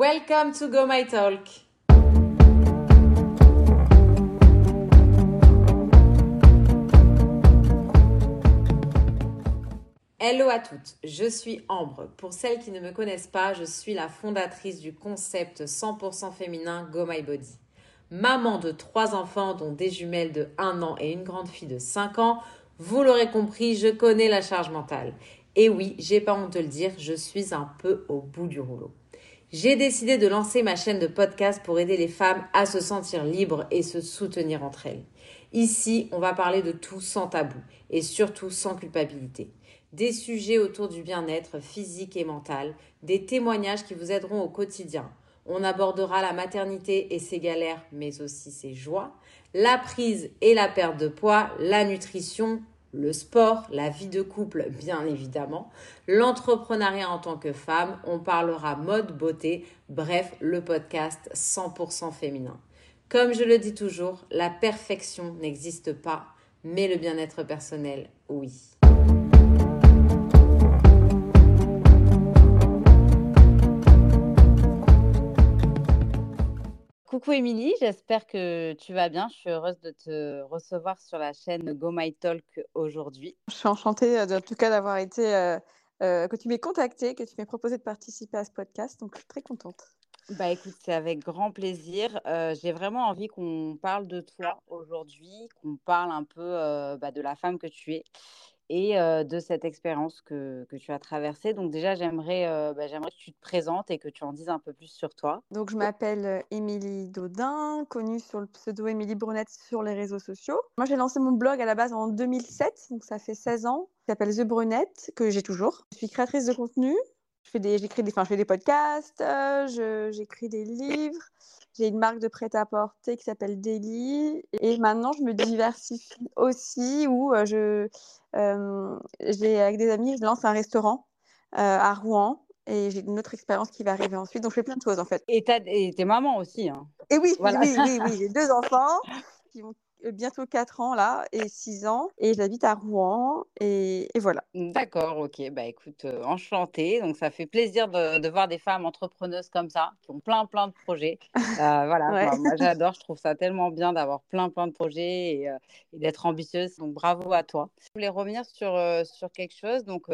Welcome to Go My Talk. Hello à toutes, je suis Ambre. Pour celles qui ne me connaissent pas, je suis la fondatrice du concept 100% féminin Go My Body. Maman de trois enfants, dont des jumelles de 1 an et une grande fille de 5 ans, vous l'aurez compris, je connais la charge mentale. Et oui, j'ai pas honte de le dire, je suis un peu au bout du rouleau. J'ai décidé de lancer ma chaîne de podcast pour aider les femmes à se sentir libres et se soutenir entre elles. Ici, on va parler de tout sans tabou et surtout sans culpabilité. Des sujets autour du bien-être physique et mental, des témoignages qui vous aideront au quotidien. On abordera la maternité et ses galères, mais aussi ses joies, la prise et la perte de poids, la nutrition, le sport, la vie de couple, bien évidemment, l'entrepreneuriat en tant que femme, on parlera mode, beauté, bref, le podcast 100% féminin. Comme je le dis toujours, la perfection n'existe pas, mais le bien-être personnel, oui. Coucou Émilie, j'espère que tu vas bien. Je suis heureuse de te recevoir sur la chaîne Go My Talk aujourd'hui. Je suis enchantée euh, en tout cas d'avoir été, euh, euh, que tu m'aies contactée, que tu m'aies proposé de participer à ce podcast. Donc je suis très contente. Bah écoute, c'est avec grand plaisir. J'ai vraiment envie qu'on parle de toi aujourd'hui, qu'on parle un peu bah, de la femme que tu es et de cette expérience que, que, tu as traversée. Donc déjà, j'aimerais bah, que tu te présentes et que tu en dises un peu plus sur toi. Donc je m'appelle Émilie Dodin, connue sur le pseudo Émilie Brunette sur les réseaux sociaux. Moi, j'ai lancé mon blog à la base en 2007, donc ça fait 16 ans. S'appelle The Brunette, que j'ai toujours. Je suis créatrice de contenu. Je fais des, j'écris des, enfin, je fais des podcasts, j'écris des livres. J'ai une marque de prêt-à-porter qui s'appelle Daily. Et maintenant, je me diversifie aussi où je, j'ai, avec des amis, je lance un restaurant à Rouen. Et j'ai une autre expérience qui va arriver ensuite. Donc, je fais plein de choses, en fait. Et, t'es maman aussi. Hein. Et oui, oui, oui, oui. J'ai deux enfants qui vont euh, bientôt 4 ans là et 6 ans et j'habite à Rouen et, voilà. D'accord, ok. Bah écoute, euh, enchantée. Donc ça fait plaisir de, voir des femmes entrepreneuses comme ça qui ont plein plein de projets. Euh, voilà, moi, j'adore, je trouve ça tellement bien d'avoir plein plein de projets et, d'être ambitieuse. Donc bravo à toi. Je voulais revenir sur, sur quelque chose. Donc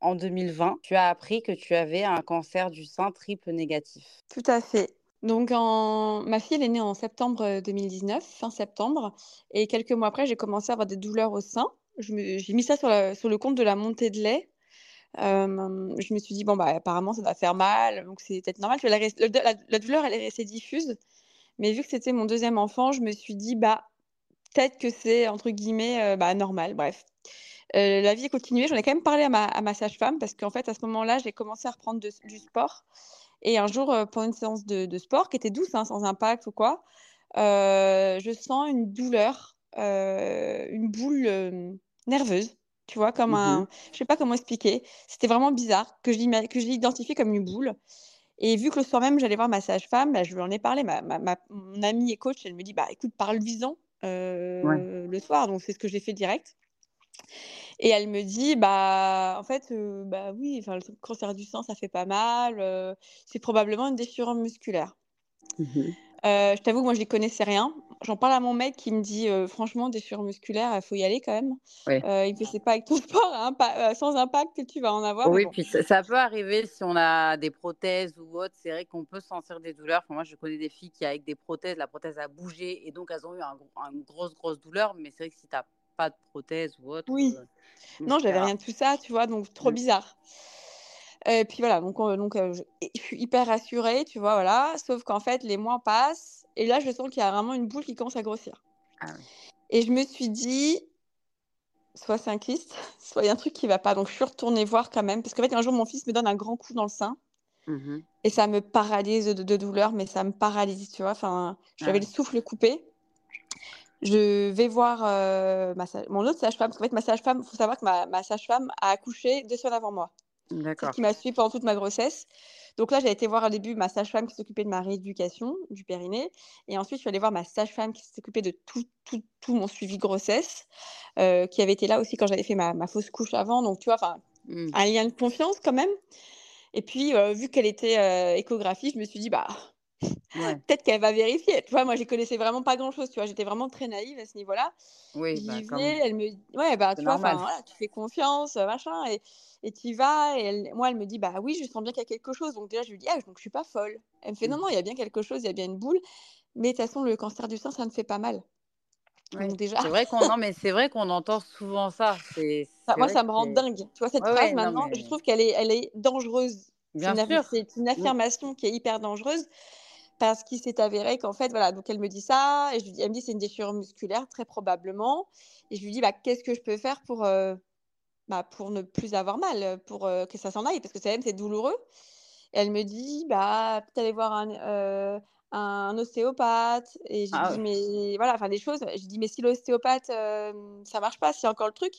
en 2020, tu as appris que tu avais un cancer du sein triple négatif. Tout à fait. Donc, ma fille, elle est née en septembre 2019, fin septembre. Et quelques mois après, j'ai commencé à avoir des douleurs au sein. J'ai mis ça sur, le compte de la montée de lait. je me suis dit, bon, bah, apparemment, ça va faire mal. Donc, c'est peut-être normal. La, douleur, elle est restée diffuse. Mais vu que c'était mon deuxième enfant, je me suis dit, bah, peut-être que c'est, entre guillemets, bah, normal. Bref. la vie a continué. J'en ai quand même parlé à ma, sage-femme parce qu'en fait, à ce moment-là, j'ai commencé à reprendre du sport. Et un jour, pendant une séance de, sport qui était douce, hein, sans impact ou quoi, je sens une douleur, une boule nerveuse, tu vois, comme un. Je sais pas comment expliquer. C'était vraiment bizarre que je l'identifiais comme une boule. Et vu que le soir même, j'allais voir ma sage-femme, bah, je lui en ai parlé. Ma, mon amie et coach, elle me dit bah, écoute, parle-lui-en le soir. Donc, c'est ce que j'ai fait direct. Et elle me dit, bah, en fait, bah oui, le cancer du sein, ça fait pas mal. c'est probablement une déchirure musculaire. Mmh je t'avoue, moi, je n'y connaissais rien. J'en parle à mon mec qui me dit, franchement, déchirure musculaire, il faut y aller quand même. il me c'est pas avec ton sport, hein, sans impact que tu vas en avoir. Oui, puis ça, peut arriver si on a des prothèses ou autre. C'est vrai qu'on peut sentir des douleurs. moi, je connais des filles qui, avec des prothèses, la prothèse a bougé et donc elles ont eu une grosse, grosse douleur. Mais c'est vrai que si tu n'as pas de prothèse ou autre. Oui. Euh, non, j'avais rien de tout ça, tu vois, donc trop mmh. bizarre. Et puis voilà, donc, donc je, suis hyper rassurée, tu vois, voilà. Sauf qu'en fait, les mois passent et là, je sens qu'il y a vraiment une boule qui commence à grossir. Ah et je me suis dit, soit c'est un kyste, soit il y a un truc qui va pas. Donc je suis retournée voir quand même, parce qu'en fait, un jour, mon fils me donne un grand coup dans le sein. Mmh et ça me paralyse de, douleur, mais ça me paralyse, tu vois. Enfin, j'avais ah le souffle coupé. Je vais voir euh, ma mon autre sage-femme. Parce qu'en fait, ma sage-femme, il faut savoir que ma, ma sage-femme a accouché deux semaines avant moi. D'accord. qui m'a suivi pendant toute ma grossesse. Donc là, j'ai été voir au début ma sage-femme qui s'occupait de ma rééducation du périnée. Et ensuite, je suis allée voir ma sage-femme qui s'occupait de tout, tout, tout, mon suivi grossesse, euh, qui avait été là aussi quand j'avais fait ma, ma, fausse couche avant. Donc, tu vois, enfin, mmh. un lien de confiance quand même. Et puis, vu qu'elle était échographie, je me suis dit, bah, peut-être qu'elle va vérifier. Tu vois, moi, je connaissais vraiment pas grand-chose. Tu vois, j'étais vraiment très naïve à ce niveau-là. Oui, bah, elle me ouais, bah, tu vois, voilà, tu fais confiance, machin, et, et tu y vas. Et elle, moi, elle me dit, bah oui, je sens bien qu'il y a quelque chose. Donc déjà, je lui dis, ah, donc je suis pas folle. Elle me fait, non, mmh. non, il y a bien quelque chose, il y a bien une boule. Mais de toute façon, le cancer du sein, ça ne fait pas mal. Donc déjà. C'est vrai qu'on non, mais c'est vrai qu'on entend souvent ça. C'est, moi, ça me rend dingue. Tu vois, cette phrase, maintenant, je trouve qu'elle est, elle est dangereuse. Bien c'est, sûr. c'est une mmh. affirmation qui est hyper dangereuse parce qu'il s'est avéré qu'en fait, voilà, donc elle me dit ça, et je lui dis, elle me dit c'est une déchirure musculaire, très probablement. Et je lui dis, bah, qu'est-ce que je peux faire pour, euh, bah, pour ne plus avoir mal, pour euh, que ça s'en aille, parce que c'est douloureux. Et elle me dit, bah, peut-être aller voir un, euh, un ostéopathe. Et je ah dis, mais voilà, enfin des choses. Je dis, mais si l'ostéopathe, ça marche pas, c'est encore le truc.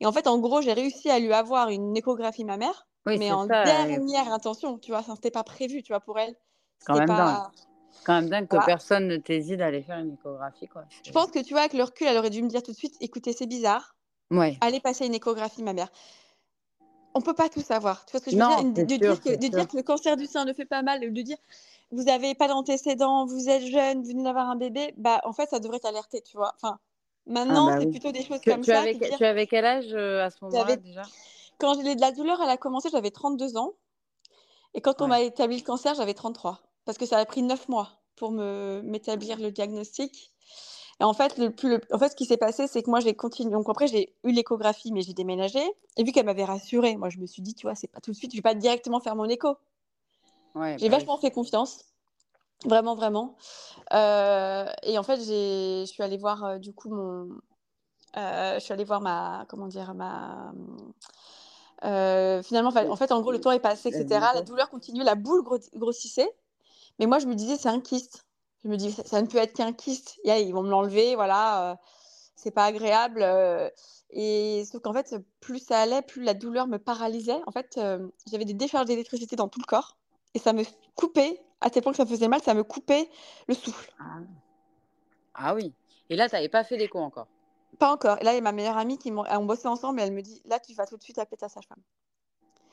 Et en fait, en gros, j'ai réussi à lui avoir une échographie mammaire, mais en dernière intention, tu vois, ça n'était pas prévu, tu vois, pour elle. Quand même pas... Quand même dingue que personne ne t'hésite d'aller faire une échographie. Quoi. Je pense que tu vois, avec le recul, elle aurait dû me dire tout de suite écoutez, c'est bizarre. Ouais. Allez passer une échographie, ma mère. On peut pas tout savoir. Tu vois ce que je veux dire? De, dire que, de dire que, le cancer du sein ne fait pas mal, de dire vous n'avez pas d'antécédents, vous êtes jeune, vous venez d'avoir un bébé, bah en fait, ça devrait t'alerter, tu vois. Enfin, maintenant, ah, bah c'est plutôt des choses comme tu ça. Avais, Tu avais quel âge euh, à ce moment-là déjà? Quand j'ai de la douleur, elle a commencé, j'avais 32 ans. Et quand on m'a établi le cancer, j'avais 33 parce que ça a pris neuf mois pour me m'établir le diagnostic. Et en fait, le plus, en fait, ce qui s'est passé, c'est que moi, j'ai continué. Donc après, j'ai eu l'échographie, mais j'ai déménagé. Et vu qu'elle m'avait rassurée, moi, je me suis dit, tu vois, c'est pas tout de suite, je vais pas directement faire mon écho. j'ai bah vachement fait confiance, vraiment, vraiment. Euh, et en fait, je suis allée voir euh, du coup mon, euh, je suis allée voir ma, comment dire, ma. finalement, en fait, en gros, le temps est passé, etc. La douleur continuait, la boule grossissait. Mais moi, je me disais, c'est un kyste. Je me dis, ça, ne peut être qu'un kyste. ils vont me l'enlever, voilà. Euh, c'est pas agréable. Euh, et sauf qu'en fait, plus ça allait, plus la douleur me paralysait. En fait, euh, j'avais des décharges d'électricité dans tout le corps. Et ça me coupait, à tel point que ça me faisait mal, ça me coupait le souffle. Ah, ah oui. Et là, tu n'avais pas fait d'écho encore? Pas encore. Et là, il y a ma meilleure amie qui m'ont bossé ensemble et elle me dit, là, tu vas tout de suite appeler ta sage-femme.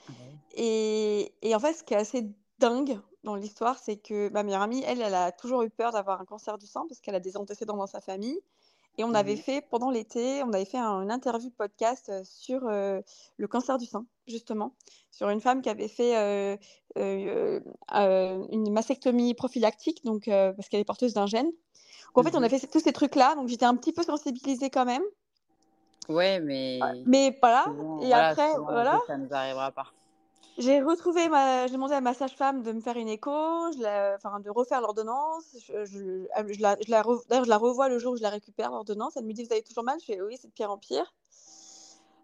Ah et, et, en fait, ce qui est assez dingue dans l'histoire, c'est que ma meilleure amie, elle, elle a toujours eu peur d'avoir un cancer du sang parce qu'elle a des antécédents dans sa famille. Et on avait mmh fait, pendant l'été, on avait fait un, une interview podcast euh, sur euh, le cancer du sein, justement, sur une femme qui avait fait euh, une mastectomie prophylactique, donc, parce qu'elle est porteuse d'un gène. Donc, en fait, on a mmh fait tous ces trucs-là, donc j'étais un petit peu sensibilisée quand même. Ouais, mais. Mais voilà. et après, voilà. Ça nous arrivera pas. J'ai retrouvé ma, j'ai demandé à ma sage-femme de me faire une écho, je enfin de refaire l'ordonnance. Je, je, je, la, je la, d'ailleurs, je la revois le jour où je la récupère l'ordonnance. Elle me dit vous avez toujours mal? Je fais oui, c'est de pire en pire.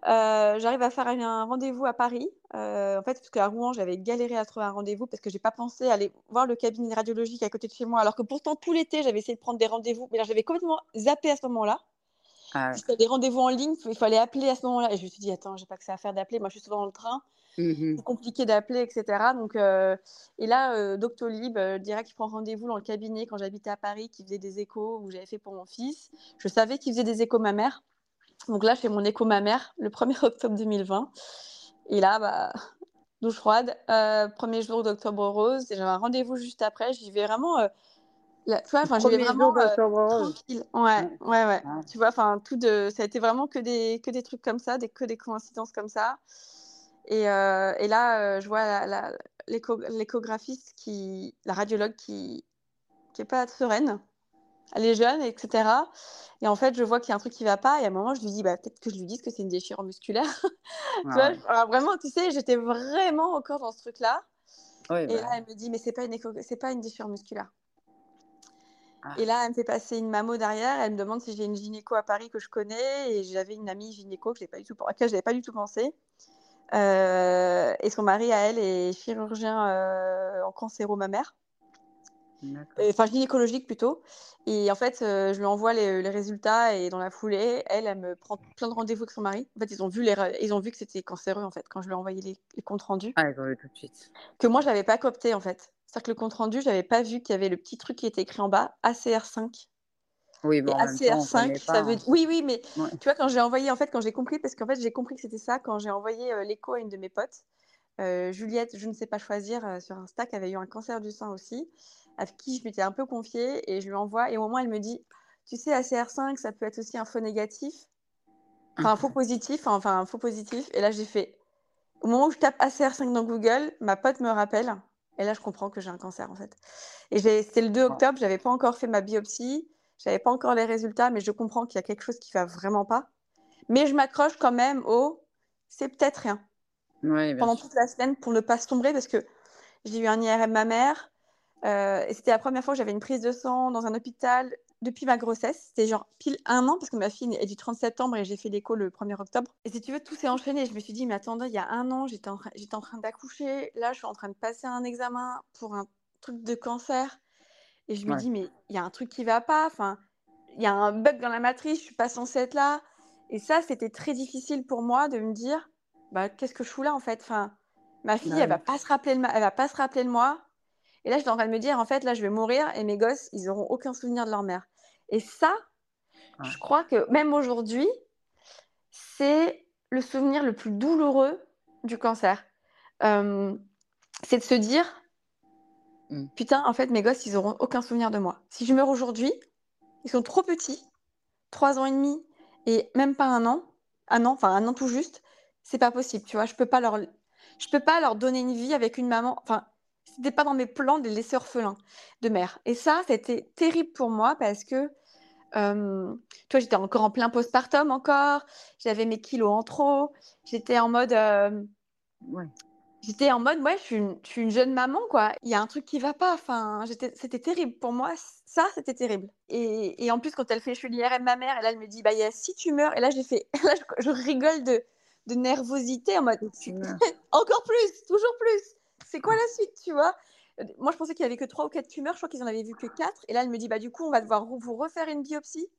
Euh, j'arrive à faire un rendez-vous à Paris. Euh, en fait, parce qu'à Rouen, j'avais galéré à trouver un rendez-vous parce que j'ai pas pensé aller voir le cabinet radiologique à côté de chez moi. Alors que pourtant, tout l'été, j'avais essayé de prendre des rendez-vous. Mais là, j'avais complètement zappé à ce moment-là. Ah ouais. des rendez-vous en ligne, il fallait appeler à ce moment-là. Et je me suis dit, attends, j'ai pas que ça à faire d'appeler. Moi, je suis souvent dans le train. Mmh compliqué d'appeler, etc. Donc, euh, et là, euh, Doctolib, euh, direct, qui prend rendez-vous dans le cabinet quand j'habitais à Paris, qui faisait des échos, où j'avais fait pour mon fils. Je savais qu'il faisait des échos ma mère. Donc là, je fais mon écho ma mère le 1er octobre 2020. Et là, bah, douche froide, euh, premier jour d'octobre rose. J'avais un rendez-vous juste après. J'y vais vraiment. Tu vois, enfin, j'y vais vraiment tranquille. Ouais, ouais, ouais. Ah. Tu vois, enfin, tout de, ça a été vraiment que des, que des trucs comme ça, des, que des coïncidences comme ça. Et, euh, et là, euh, je vois l'échographiste, qui, la radiologue qui n'est pas sereine. Elle est jeune, etc. Et en fait, je vois qu'il y a un truc qui ne va pas. Et à un moment, je lui dis, bah, peut-être que je lui dise que c'est une déchirure musculaire. tu vois, alors, vraiment, tu sais, j'étais vraiment encore dans ce truc-là. et bah là, elle me dit, mais ce n'est pas, une pas une déchirure musculaire. Ah. Et là, elle me fait passer une mammo derrière. Elle me demande si j'ai une gynéco à Paris que je connais. Et j'avais une amie gynéco que pas du tout, à laquelle je n'avais pas du tout pensé. Euh, et son mari, à elle, est chirurgien euh, en cancéro-mammaire. Enfin, gynécologique plutôt. Et en fait, euh, je lui envoie les, résultats et dans la foulée, elle, elle me prend plein de rendez-vous avec son mari. En fait, ils ont vu, les, ils ont vu que c'était cancéreux en fait quand je lui ai envoyé les, comptes rendus. Ah, ils ont vu tout de suite. Que moi, je l'avais pas coopté en fait. C'est-à-dire que le compte rendu, je n'avais pas vu qu'il y avait le petit truc qui était écrit en bas, ACR5. Oui, bon, ACR5, ça veut Oui, oui, mais tu vois, quand j'ai envoyé, en fait, quand j'ai compris, parce qu'en fait, j'ai compris que c'était ça quand j'ai envoyé euh, l'écho à une de mes potes. Juliette, je ne sais pas choisir, sur Insta, qui avait eu un cancer du sein aussi, avec qui je m'étais un peu confiée et je lui envoie et au moment elle me dit: «Tu sais ACR5, ça peut être aussi un faux négatif, enfin un faux positif, enfin un faux positif» et là j'ai fait au moment où je tape ACR5 dans Google, ma pote me rappelle et là je comprends que j'ai un cancer en fait. Et c'était le 2 octobre, j'avais pas encore fait ma biopsie, j'avais pas encore les résultats mais je comprends qu'il y a quelque chose qui va vraiment pas. Mais je m'accroche quand même au: «C'est peut-être rien» pendant toute la semaine pour ne pas sombrer parce que j'ai eu un IRM mammaire euh, et c'était la première fois que j'avais une prise de sang dans un hôpital depuis ma grossesse. C'était genre pile un an parce que ma fille est du 30 septembre et j'ai fait l'écho le 1er octobre. Et si tu veux, tout s'est enchaîné. Je me suis dit, mais attendez, il y a un an, j'étais en, en train d'accoucher. Là, je suis en train de passer un examen pour un truc de cancer. Et je me dis, mais il y a un truc qui va pas. Enfin, il y a un bug dans la matrice, je suis pas censée être là. Et ça, c'était très difficile pour moi de me dire, bah, qu'est-ce que je fous là en fait? Enfin, Ma fille, elle va pas se rappeler elle va pas se rappeler de moi. Et là, j'étais en train de me dire, en fait, là, je vais mourir et mes gosses, ils auront aucun souvenir de leur mère. Et ça, je crois que même aujourd'hui, c'est le souvenir le plus douloureux du cancer. c'est de se dire, mmh. putain, en fait, mes gosses, ils auront aucun souvenir de moi. Si je meurs aujourd'hui, ils sont trop petits, trois ans et demi et même pas un an, un an, enfin un an tout juste c'est pas possible, tu vois. Je peux pas leur, je peux pas leur donner une vie avec une maman. Enfin, c'était pas dans mes plans de les laisser orphelins de mère. Et ça, c'était terrible pour moi parce que, euh, toi, j'étais encore en plein postpartum encore. J'avais mes kilos en trop. J'étais en mode, euh, J'étais en mode, ouais, je suis, une, jeune maman, quoi. Il y a un truc qui va pas. Enfin, c'était terrible. Pour moi, ça, c'était terrible. Et, en plus, quand elle fait, je suis l'IRM ma mère, et là, elle me dit, bah, si tu meurs, et là, j'ai fait, là, je rigole de, de nervosité en mode encore plus, toujours plus. C'est quoi la suite, tu vois? Moi, je pensais qu'il y avait que trois ou quatre tumeurs. Je crois qu'ils en avaient vu que quatre. Et là, elle me dit bah du coup, on va devoir vous refaire une biopsie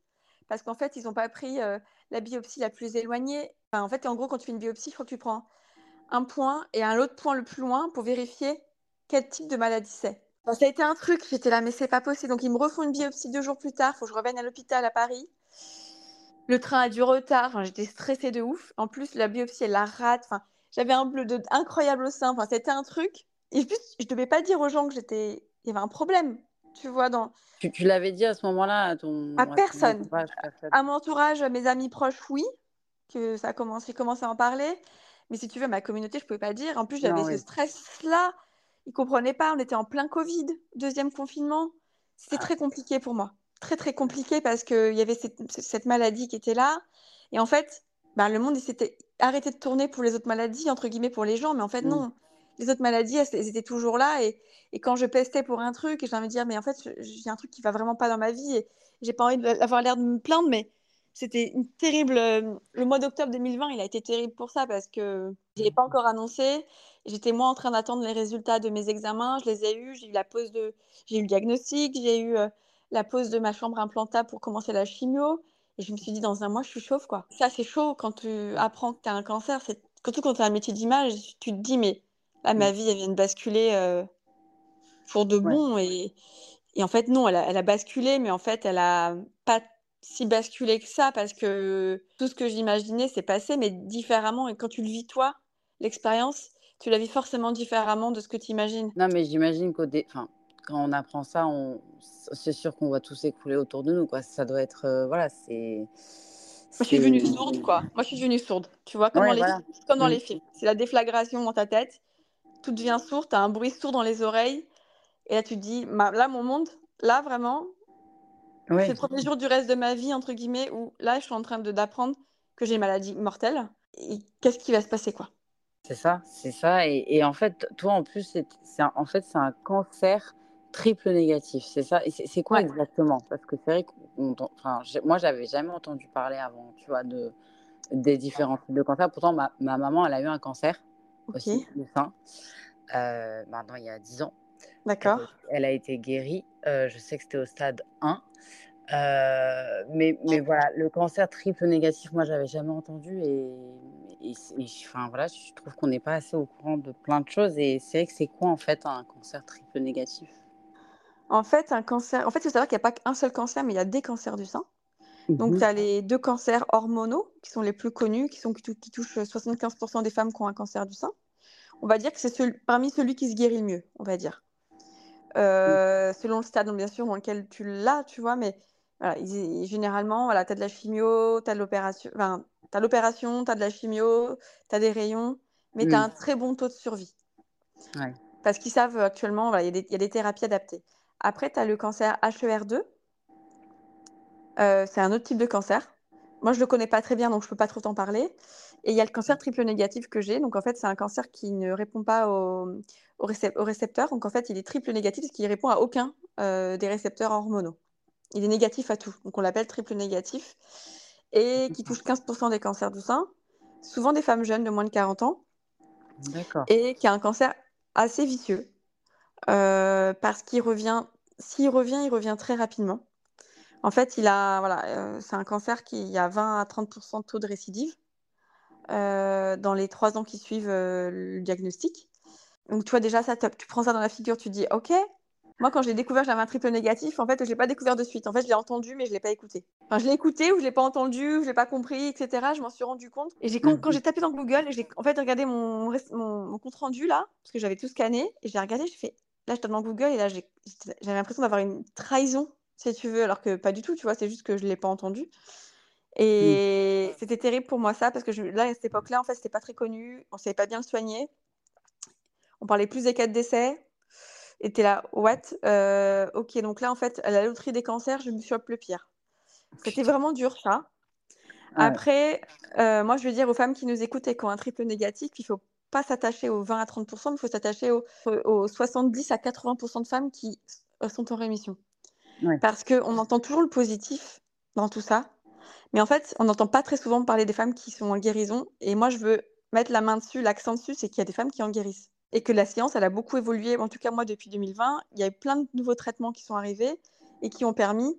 parce qu'en fait, ils n'ont pas pris euh, la biopsie la plus éloignée. en fait, en gros, quand tu fais une biopsie, il faut que tu prends un point et un autre point le plus loin pour vérifier quel type de maladie c'est. ça a été un truc, j'étais là, mais c'est pas possible. Donc, ils me refont une biopsie deux jours plus tard, il faut que je revienne à l'hôpital à Paris. Le train a du retard. j'étais stressée de ouf. En plus, la biopsie, elle la rate. Enfin, j'avais un bleu de incroyable au sein. Enfin, c'était un truc. Et plus, je devais pas dire aux gens que j'étais. Il y avait un problème. Tu vois, dans. Tu, l'avais dit à ce moment-là à ton. À personne. À mon entourage, à mes amis proches, oui. Que ça a commencé, commencé à en parler. Mais si tu veux, ma communauté, je pouvais pas dire. En plus, j'avais ce stress-là. Ils comprenaient pas. On était en plein Covid, deuxième confinement. C'était ah. très compliqué pour moi très très compliqué parce qu'il y avait cette, maladie qui était là. Et en fait, ben, le monde s'était arrêté de tourner pour les autres maladies, entre guillemets, pour les gens. Mais en fait, mmh. non. Les autres maladies, elles, étaient toujours là. Et, et, quand je pestais pour un truc, j'ai envie de dire, mais en fait, j'ai un truc qui va vraiment pas dans ma vie. Et j'ai pas envie d'avoir l'air de me plaindre, mais c'était une terrible. Euh, le mois d'octobre 2020, il a été terrible pour ça parce que je l'ai pas encore annoncé. J'étais moi en train d'attendre les résultats de mes examens. Je les ai eus. J'ai eu la pause de. J'ai eu le diagnostic. J'ai eu. Euh, la pose de ma chambre implantable pour commencer la chimio. Et je me suis dit, dans un mois, je suis chauve, quoi. Ça, c'est chaud quand tu apprends que tu as un cancer. C'est... Surtout quand tu as un métier d'image, tu te dis, mais là, ma vie, elle vient de basculer euh, pour de bon. Et, et, en fait, non, elle a, elle a, basculé, mais en fait, elle a pas si basculé que ça parce que tout ce que j'imaginais s'est passé, mais différemment. Et quand tu le vis, toi, l'expérience, tu la vis forcément différemment de ce que tu imagines. Non, mais j'imagine qu'au dé... enfin, quand on apprend ça, on... c'est sûr qu'on voit tout s'écouler autour de nous. Quoi. Ça doit être. Euh, voilà, c'est. Moi, je suis devenue sourde, quoi. Moi, je suis devenue sourde. Tu vois, comme, dans, les... comme dans mm. les films. C'est la déflagration dans ta tête. Tout devient sourd. Tu as un bruit sourd dans les oreilles. Et là, tu te dis, là, mon monde, là, vraiment, c'est le premier jour du reste de ma vie, entre guillemets, où là, je suis en train d'apprendre que j'ai une maladie mortelle. Et qu'est-ce qui va se passer, quoi? C'est ça, c'est ça. Et, et, en fait, toi, en plus, c'est en fait, c'est un cancer triple négatif, c'est ça? C'est quoi exactement? Parce que c'est vrai que enfin, moi, j'avais jamais entendu parler avant, tu vois, de, des différents types de cancer. Pourtant, ma, ma maman, elle a eu un cancer aussi, du sein, euh, maintenant il y a 10 ans. D'accord. Elle, a été guérie. Euh, je sais que c'était au stade 1. Euh, mais, mais voilà, le cancer triple négatif, moi, j'avais jamais entendu. Et, et, enfin, voilà, je trouve qu'on n'est pas assez au courant de plein de choses. Et c'est vrai que c'est quoi, en fait, un cancer triple négatif? En fait, un cancer. En fait, il faut savoir qu'il n'y a pas qu'un seul cancer, mais il y a des cancers du sein. Donc, mhm. tu as les deux cancers hormonaux qui sont les plus connus, qui, sont, qui touchent 75% des femmes qui ont un cancer du sein. on va dire que c'est parmi celui qui se guérit le mieux, on va dire. Euh, selon le stade, bien sûr, dans lequel tu l'as, tu vois, mais généralement, voilà, tu as de la chimio, tu as de l'opération, enfin, tu as l'opération, tu as de la chimio, tu as des rayons, mais tu as un très bon taux de survie. Parce qu'ils savent actuellement, il y, a des thérapies adaptées. Après, tu as le cancer HER2. Euh, c'est un autre type de cancer. Moi, je ne le connais pas très bien, donc je ne peux pas trop t'en parler. Et il y a le cancer triple négatif que j'ai. Donc, en fait, c'est un cancer qui ne répond pas au, au, récepteur. Donc, en fait, il est triple négatif parce qu'il répond à aucun euh, des récepteurs hormonaux. Il est négatif à tout. Donc, on l'appelle triple négatif. Et qui touche 15% des cancers du sein. Souvent des femmes jeunes de moins de 40 ans. Et qui a un cancer assez vicieux. Euh, parce qu'il revient, s'il revient, il revient très rapidement. En fait, il a, voilà, euh, c'est un cancer qui a 20 à 30% de taux de récidive dans les trois ans qui suivent le diagnostic. Donc, tu vois, déjà, ça, tu prends ça dans la figure, tu dis, OK. Moi, quand j'ai découvert que j'avais un triple négatif, en fait, je l'ai pas découvert de suite. En fait, je l'ai entendu, mais je l'ai pas écouté. Enfin, je l'ai écouté ou je l'ai pas entendu, ou je l'ai pas compris, etc. Je m'en suis rendu compte. Et j'ai, quand, j'ai tapé dans Google, j'ai en fait regardé mon, mon, compte rendu là, parce que j'avais tout scanné, et j'ai regardé, j'ai fait, là, je tape dans Google, et là, j'avais l'impression d'avoir une trahison, si tu veux, alors que pas du tout, tu vois, c'est juste que je l'ai pas entendu. Mmh. Et c'était terrible pour moi ça, parce que je, là, à cette époque-là, en fait, c'était pas très connu, on savait pas bien le soigner. On parlait plus des cas de décès. Et t'es là, what? Euh, Ok, donc là, en fait, à la loterie des cancers, je me suis le pire. C'était vraiment dur, ça. Après, euh, moi, je veux dire aux femmes qui nous écoutent et qui ont un triple négatif, il faut pas s'attacher aux 20 à 30% mais il faut s'attacher aux, 70 à 80% de femmes qui sont en rémission. Parce qu'on entend toujours le positif dans tout ça. Mais en fait, on n'entend pas très souvent parler des femmes qui sont en guérison. Et moi, je veux mettre la main dessus, l'accent dessus, c'est qu'il y a des femmes qui en guérissent et que la science, elle a beaucoup évolué. En tout cas, moi, depuis 2020, il y a eu plein de nouveaux traitements qui sont arrivés et qui ont permis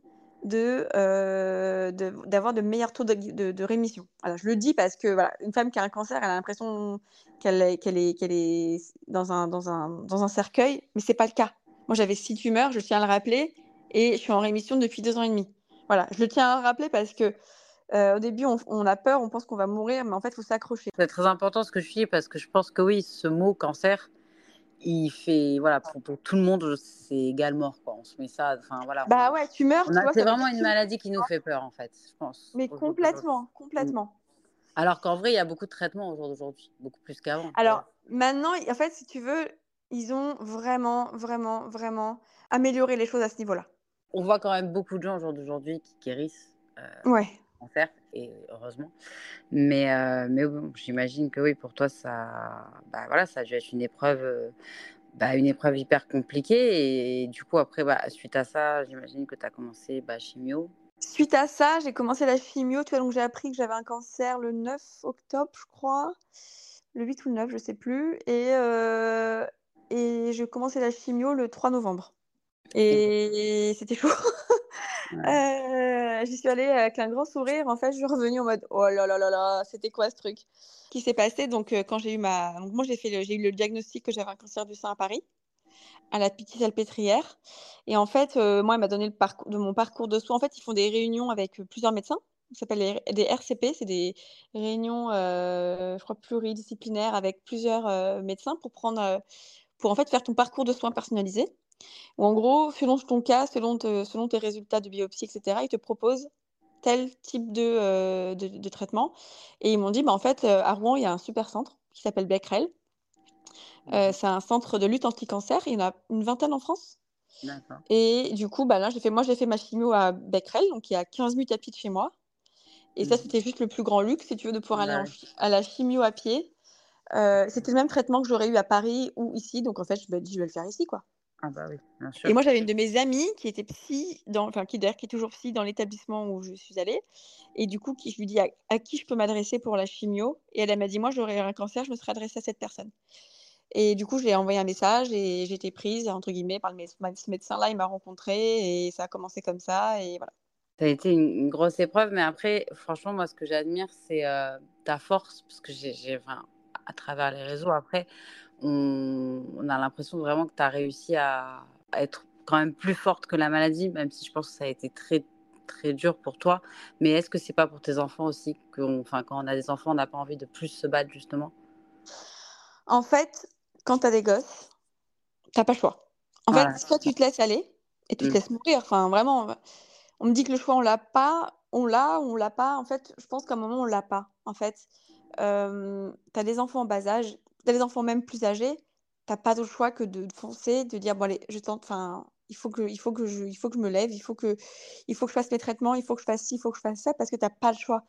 euh, d'avoir de, meilleurs taux de, rémission. Alors, je le dis parce que voilà, une femme qui a un cancer, elle a l'impression qu'elle est, dans, un, cercueil, mais ce n'est pas le cas. Moi, j'avais six tumeurs, je tiens à le rappeler, et je suis en rémission depuis deux ans et demi. Voilà, je le tiens à le rappeler parce que euh, au début, on, a peur, on pense qu'on va mourir, mais en fait, il faut s'accrocher. C'est très important ce que je dis parce que je pense que oui, ce mot cancer, il fait, voilà, pour, tout le monde, c'est égal mort, quoi. On se met ça, enfin voilà. Bah ouais, tu meurs. C'est vraiment une maladie qui nous fait peur, en fait, je pense. Mais complètement, complètement. Alors qu'en vrai, il y a beaucoup de traitements au jour d'aujourd'hui, beaucoup plus qu'avant. Alors maintenant, en fait, si tu veux, ils ont vraiment, vraiment, vraiment amélioré les choses à ce niveau-là. On voit quand même beaucoup de gens au jour d'aujourd'hui qui guérissent. Euh, ouais faire, et heureusement. Mais, euh, mais bon, j'imagine que oui, pour toi, ça, bah, voilà, ça a dû être une épreuve, euh, bah, une épreuve hyper compliquée. Et, du coup, après, bah, suite à ça, j'imagine que tu as commencé bah, chimio. Suite à ça, j'ai commencé la chimio. Tu vois, donc j'ai appris que j'avais un cancer le 9 octobre, je crois. Le 8 ou le 9, je sais plus. Et, euh, et j'ai commencé la chimio le 3 novembre. Et c'était chaud. Euh, j'y suis allée avec un grand sourire. En fait, je suis revenue en mode oh là là là là, c'était quoi ce truc qui s'est passé? Donc, euh, quand j'ai eu ma. Donc, moi, j'ai, eu le diagnostic que j'avais un cancer du sein à Paris, à la petite salpêtrière. Et en fait, euh, moi, elle m'a donné le parcours de mon parcours de soins. En fait, ils font des réunions avec plusieurs médecins. Ça s'appelle des RCP, c'est des réunions, je crois, pluridisciplinaires avec plusieurs médecins pour prendre, pour en fait faire ton parcours de soins personnalisé en gros, selon ton cas, selon, selon tes résultats de biopsie, etc., ils te proposent tel type de, euh, de, traitement. Et ils m'ont dit, bah, en fait, euh, à Rouen, il y a un super centre qui s'appelle Becquerel. Euh, c'est un centre de lutte anti-cancer. Il y en a une vingtaine en France. Et du coup, bah, là, j'ai fait, moi, j'ai fait ma chimio à Becquerel, donc il y a 15 minutes à pied de chez moi. Et ça, mmh. c'était juste le plus grand luxe, si tu veux, de pouvoir aller à la chimio à pied. c'était le même traitement que j'aurais eu à Paris ou ici. Donc, en fait, je me dis, je vais le faire ici, quoi. Ah bah oui, bien sûr. Et moi, j'avais une de mes amies qui était psy, dans, enfin qui d'ailleurs qui est toujours psy dans l'établissement où je suis allée. Et du coup, qui, je lui dis à, qui je peux m'adresser pour la chimio? Et elle, m'a dit, moi, j'aurais un cancer, je me serais adressée à cette personne. Et du coup, je lui ai envoyé un message et j'ai été prise, entre guillemets, par le ce médecin-là. Il m'a rencontrée et ça a commencé comme ça. Et voilà. Ça a été une, grosse épreuve, mais après, franchement, moi, ce que j'admire, c'est euh, ta force, parce que j'ai, enfin, à travers les réseaux, après, on, a l'impression vraiment que tu as réussi à, être quand même plus forte que la maladie, même si je pense que ça a été très très dur pour toi. Mais est-ce que c'est pas pour tes enfants aussi que, enfin, quand on a des enfants, on n'a pas envie de plus se battre justement? En fait, quand tu as des gosses, tu n'as pas le choix. En fait, soit tu te laisses aller et tu te mmh. laisses mourir. Enfin, vraiment, on me dit que le choix, on l'a pas. On l'a, on l'a pas. En fait, je pense qu'à un moment, on l'a pas. En fait, tu as des enfants en bas âge, tu as des enfants même plus âgés. Tu n'as pas d'autre choix que de foncer, de dire, bon, allez, je tente. Enfin, il faut que, il faut que je, il faut que je me lève, il faut que, il faut que je fasse mes traitements, il faut que je fasse ci, il faut que je fasse ça, parce que tu n'as pas le choix.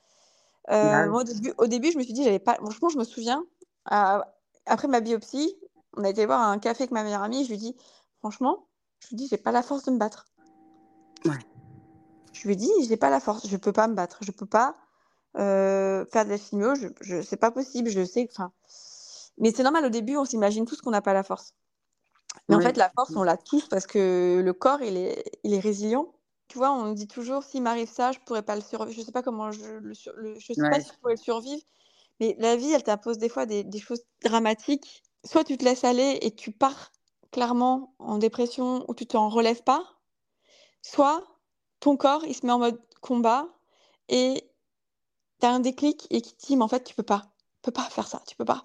Moi, au début, au début, je me suis dit, j'avais pas. Franchement, je me souviens, après ma biopsie, on a été voir un café avec ma meilleure amie. Je lui dis, franchement, je lui dis, j'ai pas la force de me battre. Je lui dis, j'ai pas la force, je peux pas me battre, je peux pas euh, faire de la chimio, je, je c'est pas possible, je sais. Enfin, mais c'est normal. Au début, on s'imagine tous qu'on n'a pas la force. Mais en fait, la force, on l'a tous parce que le corps, il est, il est résilient. Tu vois, on dit toujours, s'il m'arrive ça, je pourrais pas le survivre. Je sais pas comment je le, je sais pas si je pourrais le survivre. Mais la vie, elle t'impose des fois des, des, choses dramatiques. Soit tu te laisses aller et tu pars clairement en dépression ou tu t'en relèves pas. Soit ton corps, il se met en mode combat et tu as un déclic et qui te dit, mais en fait, tu peux pas. Tu peux pas faire ça, tu peux pas.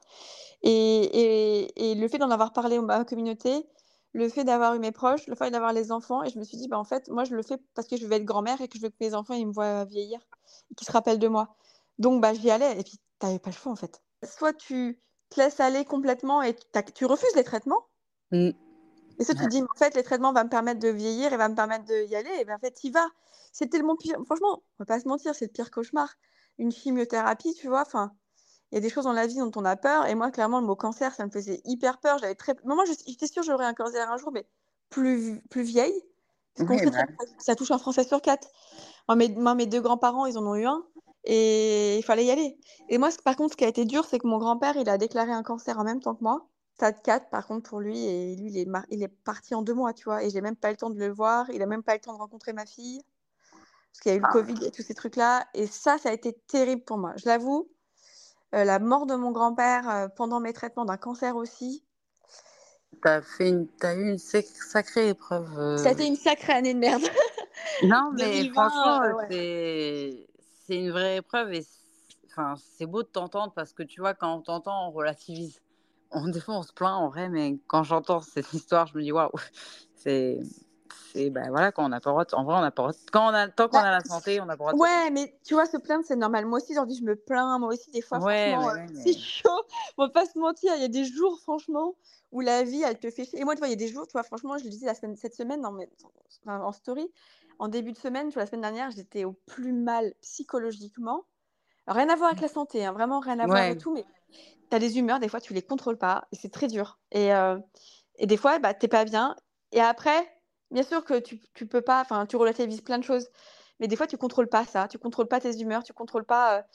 Et, et, et le fait d'en avoir parlé à ma communauté, le fait d'avoir eu mes proches, le fait d'avoir les enfants, et je me suis dit, bah, en fait, moi, je le fais parce que je veux être grand-mère et que je veux que mes enfants, ils me voient vieillir qu'ils se rappellent de moi. Donc, bah, j'y allais. Et puis, tu n'avais pas le choix, en fait. Soit tu te laisses aller complètement et tu refuses les traitements. Mmh. Et ça, tu te dis, en fait, les traitements vont me permettre de vieillir et vont me permettre d'y aller. Et bien, en fait, y va. C'est tellement pire. Franchement, on va pas se mentir, c'est le pire cauchemar. Une chimiothérapie, tu vois, enfin, il y a des choses dans la vie dont on a peur. Et moi, clairement, le mot cancer, ça me faisait hyper peur. J'avais très. Moi, j'étais sûre que j'aurais un cancer un jour, mais plus, plus vieille. Parce bah ça touche un Français sur quatre. Moi, mes, mes deux grands-parents, ils en ont eu un. Et il fallait y aller. Et moi, par contre, ce qui a été dur, c'est que mon grand-père, il a déclaré un cancer en même temps que moi. Stade 4, par contre, pour lui. Et lui, il est, il est parti en deux mois, tu vois. Et j'ai même pas eu le temps de le voir. Il a même pas eu le temps de rencontrer ma fille. Parce qu'il y a eu le ah. Covid et tous ces trucs-là. Et ça, ça a été terrible pour moi. Je l'avoue, la mort de mon grand-père euh, pendant mes traitements d'un cancer aussi. Tu as, fait une... as eu une sacrée épreuve. Euh. Ça a été une sacrée année de merde. non, mais franchement, c'est une vraie épreuve et enfin, c'est beau de t'entendre parce que tu vois, quand on t'entend, on relativise. On, des fois, on se plaint en vrai, mais quand j'entends cette histoire, je me dis waouh, c'est et ben voilà, quand on n'a pas droit, en vrai, on n'a pas quand on a, tant qu'on bah, a la santé, on n'a pas droit. Ouais, mais tu vois, se plaindre, c'est normal. Moi aussi, aujourd'hui, je me plains. Moi aussi, des fois, franchement, euh, c'est chaud. On va pas se mentir. Il y a des jours, franchement, où la vie, elle te fait. Et moi, tu vois, il y a des jours, tu vois, franchement, je le disais la semaine, cette semaine dans en story, en début de semaine, tu vois, la semaine dernière, j'étais au plus mal psychologiquement. Rien à voir avec la santé, hein, vraiment rien à voir avec tout, mais tu as des humeurs, des fois, tu les contrôles pas, et c'est très dur. Et, euh, et des fois, bah, t'es pas bien. Et après, Bien sûr que tu, tu peux pas, enfin, tu relativises plein de choses, mais des fois, tu contrôles pas ça, tu contrôles pas tes humeurs, tu contrôles pas.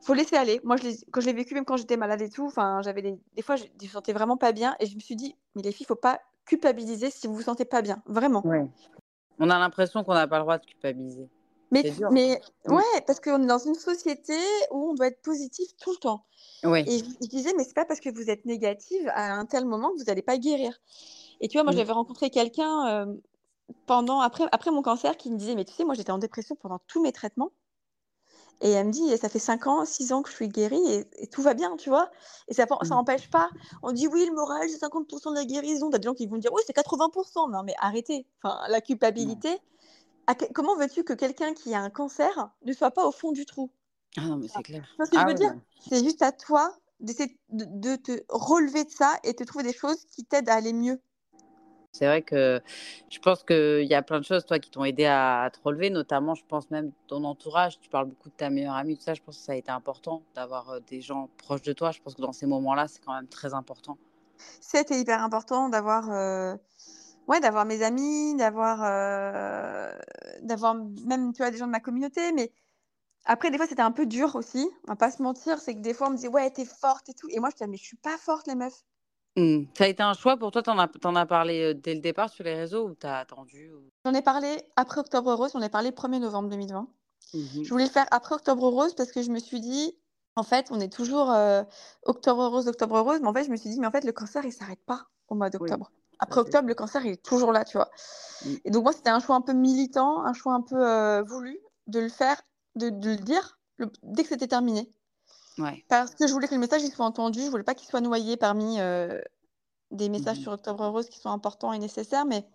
Il faut laisser aller. Moi, je quand je l'ai vécu, même quand j'étais malade et tout, enfin, j'avais des, des fois, je, me sentais vraiment pas bien, et je me suis dit, mais les filles, faut pas culpabiliser si vous vous sentez pas bien, vraiment. Ouais. On a l'impression qu'on n'a pas le droit de culpabiliser. Mais, mais mmh. ouais, parce qu'on est dans une société où on doit être positif tout le temps. Ouais. Et je, disais, mais c'est pas parce que vous êtes négative à un tel moment que vous n'allez pas guérir. Et tu vois, moi, mmh. j'avais rencontré quelqu'un pendant, après, après mon cancer qui me disait, mais tu sais, moi j'étais en dépression pendant tous mes traitements. Et elle me dit, ça fait 5 ans, 6 ans que je suis guérie et, tout va bien, tu vois. Et ça n'empêche mmh. pas. On dit, oui, le moral, c'est 50% de la guérison. T'as des gens qui vont dire, oui, c'est 80%. Non, mais arrêtez. Enfin, la culpabilité. comment veux-tu que quelqu'un qui a un cancer ne soit pas au fond du trou? Ah non, mais c'est clair. ce que je ah veux dire? C'est juste à toi d'essayer de, de, te relever de ça et de trouver des choses qui t'aident à aller mieux. C'est vrai que je pense qu'il y a plein de choses, toi, qui t'ont aidé à, te relever, notamment, je pense même ton entourage. Tu parles beaucoup de ta meilleure amie, tout ça. Je pense que ça a été important d'avoir des gens proches de toi. Je pense que dans ces moments-là, c'est quand même très important. C'était hyper important d'avoir ouais, d'avoir mes amis, d'avoir d'avoir même tu vois, des gens de ma communauté. Mais après, des fois, c'était un peu dur aussi. On va pas se mentir. C'est que des fois, on me disait, ouais, t'es forte et tout. Et moi, je disais, mais je suis pas forte, les meufs. Mmh. Ça a été un choix pour toi? T'en as t'en as parlé, dès le départ sur les réseaux ou t'as attendu J'en ai parlé après Octobre Rose, j'en ai parlé 1er novembre 2020. Mmh je voulais le faire après Octobre Rose parce que je me suis dit: «En fait, on est toujours, Octobre Rose, Octobre Rose», mais en fait, je me suis dit: «Mais en fait, le cancer, il s'arrête pas au mois d'octobre». Après octobre, le cancer, il est toujours là, tu vois? Mmh. Et donc moi, c'était un choix un peu militant, un choix un peu, voulu de le faire, de de le dire dès que c'était terminé. Parce que je voulais que le message il soit entendu, je voulais pas qu'il soit noyé parmi, des messages mmh sur Octobre Rose qui sont importants et nécessaires, mais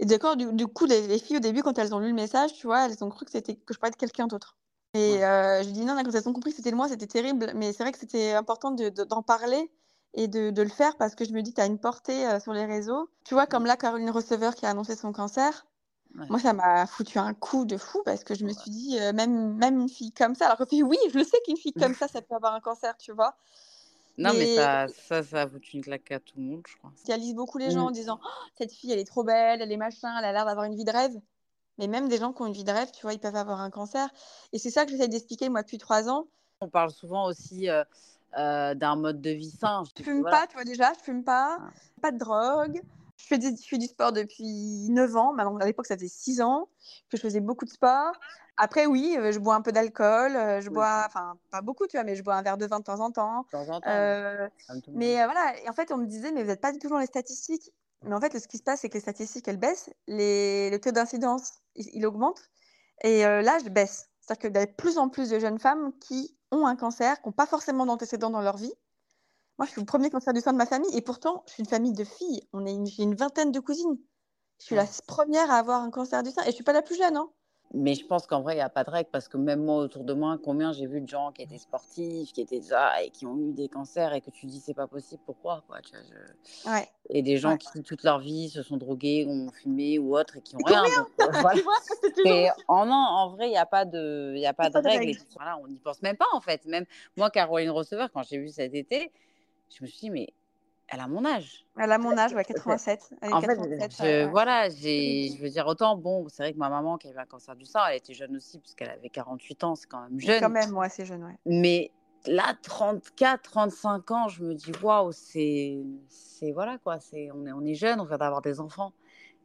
et d'accord, du, coup, les, filles, au début, quand elles ont lu le message, tu vois, elles ont cru que c'était que je parlais de quelqu'un d'autre. Et je dis non, quand elles ont compris que c'était moi, c'était terrible. Mais c'est vrai que c'était important d'en parler et de, le faire parce que je me dis, tu as une portée sur les réseaux. Tu vois, comme là, Caroline Receveur qui a annoncé son cancer. Moi, ça m'a foutu un coup de fou parce que je me suis dit, même, même une fille comme ça, alors que oui, je le sais qu'une fille comme ça, ça peut avoir un cancer, tu vois? Non, mais, ça, ça, ça a foutu une claque à tout le monde, je crois. J'idéalise beaucoup les gens en mmh. disant «Oh, cette fille, elle est trop belle, elle est machin, elle a l'air d'avoir une vie de rêve. Mais même des gens qui ont une vie de rêve, tu vois, ils peuvent avoir un cancer. Et c'est ça que j'essaie d'expliquer, moi, depuis trois ans. On parle souvent aussi euh, euh, d'un mode de vie sain. Je fume pas, tu vois, déjà, je fume pas, ah. pas de drogue. Je fais, du, je fais du sport depuis 9 ans. Maintenant, à l'époque, ça faisait 6 ans que je faisais beaucoup de sport. Après, oui, euh, je bois un peu d'alcool. Euh, je bois, enfin, pas beaucoup, tu vois, mais je bois un verre de vin de temps en temps. De temps en temps. Euh, mais voilà, et en fait, on me disait, mais vous n'êtes pas du tout dans les statistiques. Mais en fait, ce qui se passe, c'est que les statistiques, elles baissent. Les... Le taux d'incidence, il, augmente. Et l'âge baisse. C'est-à-dire qu'il y a de plus en plus de jeunes femmes qui ont un cancer, qui n'ont pas forcément d'antécédents dans leur vie. Moi, je suis le premier cancer du sein de ma famille. Et pourtant, je suis une famille de filles. On est J'ai une vingtaine de cousines. Je suis la première à avoir un cancer du sein. Et je suis pas la plus jeune. Hein. Mais je pense qu'en vrai, il n'y a pas de règle parce que même moi, autour de moi, combien j'ai vu de gens qui étaient sportifs, qui étaient ça et qui ont eu des cancers et que tu dis c'est pas possible, pourquoi quoi, tu vois, ouais. Et des gens qui toute leur vie se sont drogués, ont fumé ou autre et qui ont rien. Donc, euh, voilà. et en, non, en vrai, il n'y a pas de, y a pas de, règle. Voilà, on n'y pense même pas en fait. Même moi, Caroline Receveur, quand j'ai vu cet été, je me suis dit, mais elle a mon âge. Elle a mon âge, ouais, 87. en fait, je, voilà, j'ai, je veux dire, autant, bon, c'est vrai que ma maman qui avait un cancer du sein, elle était jeune aussi, puisqu'elle avait 48 ans, c'est quand même jeune. Quand même, moi, c'est jeune, ouais. Mais là, 34, 35 ans, je me dis, waouh, c'est, c'est, voilà, quoi, c'est, on est, on est jeune, on vient d'avoir des enfants.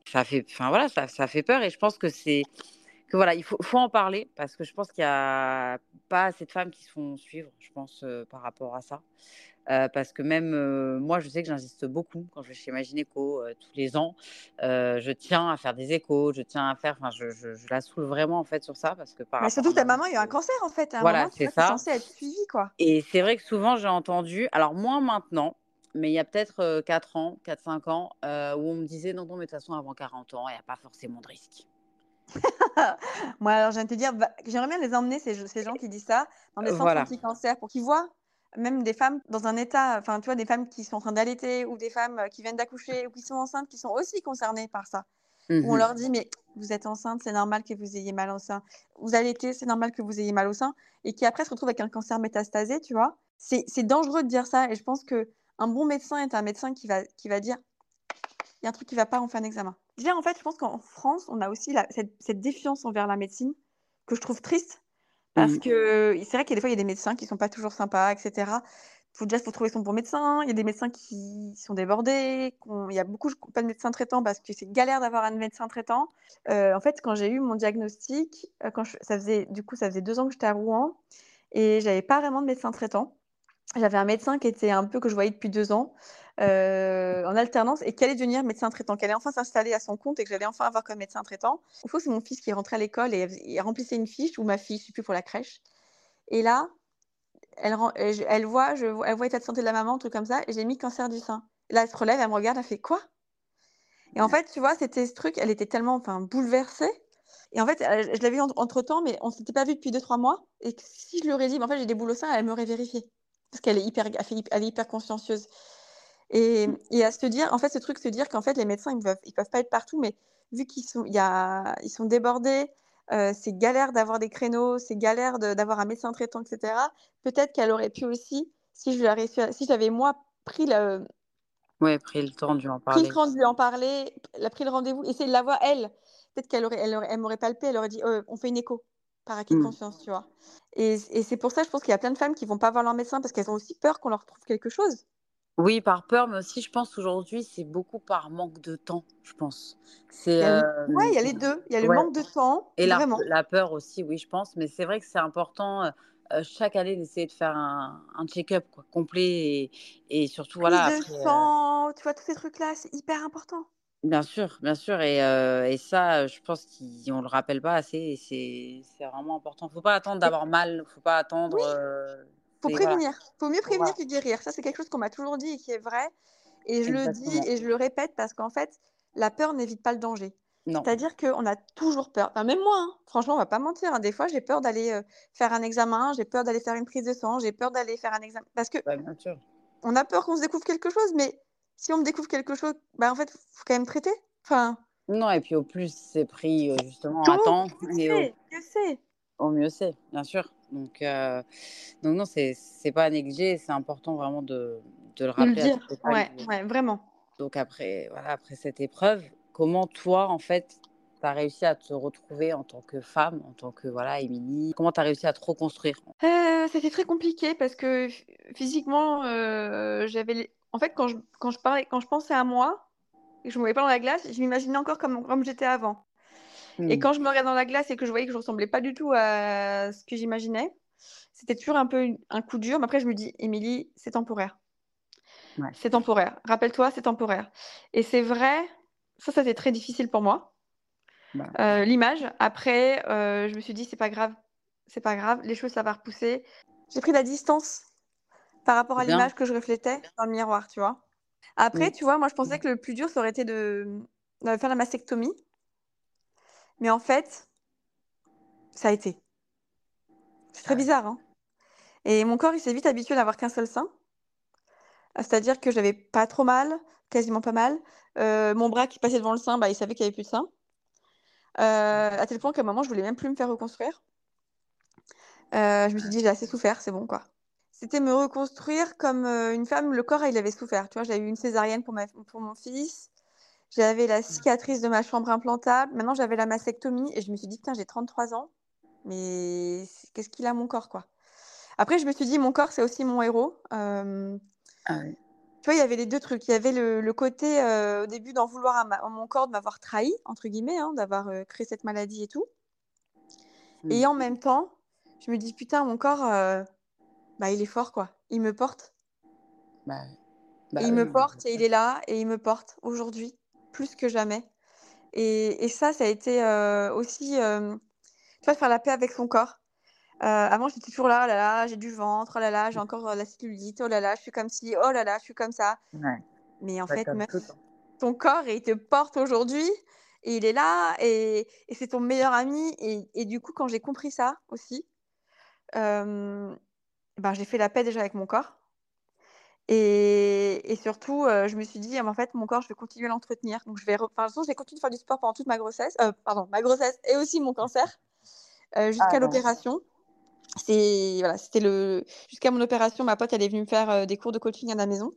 Ça fait, enfin, voilà, ça, ça fait peur et je pense que c'est, que voilà, il faut, faut, en parler parce que je pense qu'il n'y a pas assez de femmes qui se font suivre, je pense, euh, par rapport à ça. Euh, parce que même euh, moi, je sais que j'insiste beaucoup quand je vais chez ma gynéco tous les ans. je tiens à faire des échos, je tiens à faire, enfin, je, je, la saoule vraiment en fait sur ça parce que par. Mais surtout, ta maman a eu un cancer en fait. À un voilà, c'est ça. censé être suivie quoi. Et c'est vrai que souvent j'ai entendu, alors moins maintenant, mais il y a peut-être 4 ans, 4-5 ans, où on me disait non, non, mais de toute façon, avant 40 ans, il n'y a pas forcément de risque. Moi, alors, de te dire, bah, j'aimerais bien les emmener, ces, ces, gens qui disent ça, dans des centres anti-cancer pour qu'ils voient même des femmes dans un état, enfin, tu vois, des femmes qui sont en train d'allaiter ou des femmes qui viennent d'accoucher ou qui sont enceintes qui sont aussi concernées par ça. Où on mmh leur dit, mais vous êtes enceinte, c'est normal que vous ayez mal au sein. Vous allaitez, c'est normal que vous ayez mal au sein. Et qui après se retrouve avec un cancer métastasé, tu vois. C'est dangereux de dire ça. Et je pense qu'un bon médecin est un médecin qui va, qui va dire, il y a un truc qui va pas, on fait un examen. Déjà, en fait, je pense qu'en France, on a aussi cette, défiance envers la médecine que je trouve triste. Parce mmh. que c'est vrai qu'il y a des fois, il y a des médecins qui sont pas toujours sympas, etc. Il faut déjà faut trouver son bon médecin. Il y a des médecins qui sont débordés. Il y a beaucoup pas de médecins traitants parce que c'est galère d'avoir un médecin traitant. Euh, en fait, quand j'ai eu mon diagnostic, euh, ça faisait, du coup, ça faisait deux ans que j'étais à Rouen et j'avais pas vraiment de médecin traitant. J'avais un médecin qui était un peu que je voyais depuis deux ans. Euh, en alternance et qu'elle allait devenir médecin traitant, qu'elle allait enfin s'installer à son compte et que j'allais enfin avoir comme médecin traitant. Faut que c'est mon fils qui est rentré à l'école et il remplissait une fiche, ou ma fille, je ne sais plus, pour la crèche. Et là, elle, elle, voit, je, elle voit l'état de santé de la maman, un truc comme ça, et j'ai mis cancer du sein. là, elle se relève, elle me regarde, elle fait quoi? Et en fait, tu vois, c'était ce truc, elle était tellement enfin, bouleversée. Et en fait, je l'avais vu entre temps, mais on ne s'était pas vu depuis 2-3 mois. Et si je lui aurais dit, en fait, j'ai des boules au sein, elle m'aurait vérifié. Parce qu'elle est hyper, elle est hyper consciencieuse. Et, et, à se dire, en fait, ce truc, se dire qu'en fait, les médecins, ils ne peuvent, ils peuvent pas être partout, mais vu qu'ils sont, y a, ils sont débordés, euh, c'est galère d'avoir des créneaux, c'est galère d'avoir un médecin traitant, etc. Peut-être qu'elle aurait pu aussi, si réussi, si j'avais moi pris le, ouais, pris le temps de lui en parler, pris le temps de lui en parler, a pris le rendez-vous, essayé de la voir elle, peut-être qu'elle aurait, elle, aurait, elle m'aurait palpé, elle aurait dit, oh, on fait une écho par acquis de mmh. conscience, tu vois. Et, et c'est pour ça, je pense qu'il y a plein de femmes qui vont pas voir leur médecin parce qu'elles ont aussi peur qu'on leur trouve quelque chose. Oui, par peur, mais aussi, je pense aujourd'hui, c'est beaucoup par manque de temps, je pense. C'est, Ouais, il y a les deux. Il y a le manque de temps, Et la, la peur aussi, oui, je pense. Mais c'est vrai que c'est important chaque année d'essayer de faire un, check-up complet et, surtout, voilà. de sang, tu vois, tous ces trucs-là, c'est hyper important. Bien sûr, bien sûr. Et, et ça, je pense qu'on ne le rappelle pas assez. Et c'est, vraiment important. Il ne faut pas attendre d'avoir mal. Il ne faut pas attendre faut prévenir. Il faut mieux prévenir que guérir. Ça, c'est quelque chose qu'on m'a toujours dit et qui est vrai. Et je le dis et je le répète parce qu'en fait, la peur n'évite pas le danger. C'est-à-dire qu'on a toujours peur. même moi, hein, franchement, on va pas mentir. Hein, des fois, j'ai peur d'aller faire un examen, j'ai peur d'aller faire une prise de sang, j'ai peur d'aller faire un examen. Parce que on a peur qu'on se découvre quelque chose, mais si on me découvre quelque chose, bah, en fait, faut quand même traiter. Enfin... Non, et puis au plus, c'est pris justement à temps. Et au... c'est. au mieux c'est, bien sûr. Donc, donc non, c'est pas à négliger. C'est important vraiment de, de le rappeler. Le dire. Ouais, ouais, vraiment. Donc après, voilà, après cette épreuve, comment toi, en fait, tu as réussi à te retrouver en tant que femme, en tant que, voilà, Émilie? Comment tu as réussi à te reconstruire? Euh, C'était très compliqué parce que physiquement, euh, j'avais... En fait, quand je, quand, je parlais, quand je pensais à moi, et que je me voyais pas dans la glace, je m'imaginais encore comme, comme j'étais avant. Et hmm. quand je me regardais dans la glace et que je voyais que je ressemblais pas du tout à ce que j'imaginais, c'était toujours un peu un coup dur. Mais après, je me dis, Émilie, c'est temporaire. C'est temporaire. Rappelle-toi, c'est temporaire. Et c'est vrai, ça, ça été très difficile pour moi. Bah. Euh, l'image. Après, euh, je me suis dit, c'est pas grave. C'est pas grave. Les choses, ça va repousser. J'ai pris la distance par rapport à l'image que je reflétais dans le miroir, tu vois. Après, tu vois, moi, je pensais que le plus dur, ça aurait été de, de faire la mastectomie. Mais en fait, ça a été. C'est très bizarre, hein. Et mon corps, il s'est vite habitué d'avoir qu'un seul sein. C'est-à-dire que j'avais pas trop mal, quasiment pas mal. Euh, mon bras qui passait devant le sein, bah, il savait qu'il n'y avait plus de sein. Euh, à tel point qu'à un moment, je voulais même plus me faire reconstruire. Euh, je me suis dit, j'ai assez souffert, c'est bon, quoi. C'était me reconstruire comme une femme, le corps, il avait souffert. Tu vois, j'avais eu une césarienne pour, ma, pour mon fils. J'avais la cicatrice de ma chambre implantable. Maintenant, j'avais la mastectomie et je me suis dit, putain, j'ai 33 ans. Mais qu'est-ce qu'il a, mon corps, quoi? Après, je me suis dit, mon corps, c'est aussi mon héros. Ah oui. Tu vois, il y avait les deux trucs. Il y avait le, côté, euh, au début, d'en vouloir à, mon corps de m'avoir trahi, entre guillemets, hein, d'avoir euh, créé cette maladie et tout. Et mmh. en même temps, je me dis, putain, mon corps, euh, bah, il est fort, quoi. Il me porte. Bah, bah il me porte et il est là et il me porte aujourd'hui, plus que jamais. Et, et ça, ça a été aussi, tu vois, faire la paix avec son corps. Euh, avant, j'étais toujours là, oh là là, j'ai du ventre, oh là là, j'ai encore euh, la cellulite, oh là là, je suis comme ci, oh là là, je suis comme ça. Mais en fait, meuf, ton corps, il te porte aujourd'hui, et il est là, et, et c'est ton meilleur ami. Et, et, du coup, quand j'ai compris ça aussi, euh, ben, j'ai fait la paix déjà avec mon corps. Et, et surtout, je me suis dit, en fait, mon corps, je vais continuer à l'entretenir. Donc, je vais, enfin, je vais continuer de faire du sport pendant toute ma grossesse, pardon, ma grossesse et aussi mon cancer, jusqu'à ah l'opération c'est voilà, c'était le jusqu'à mon opération, ma pote elle est venue me faire euh, des cours de coaching à la maison.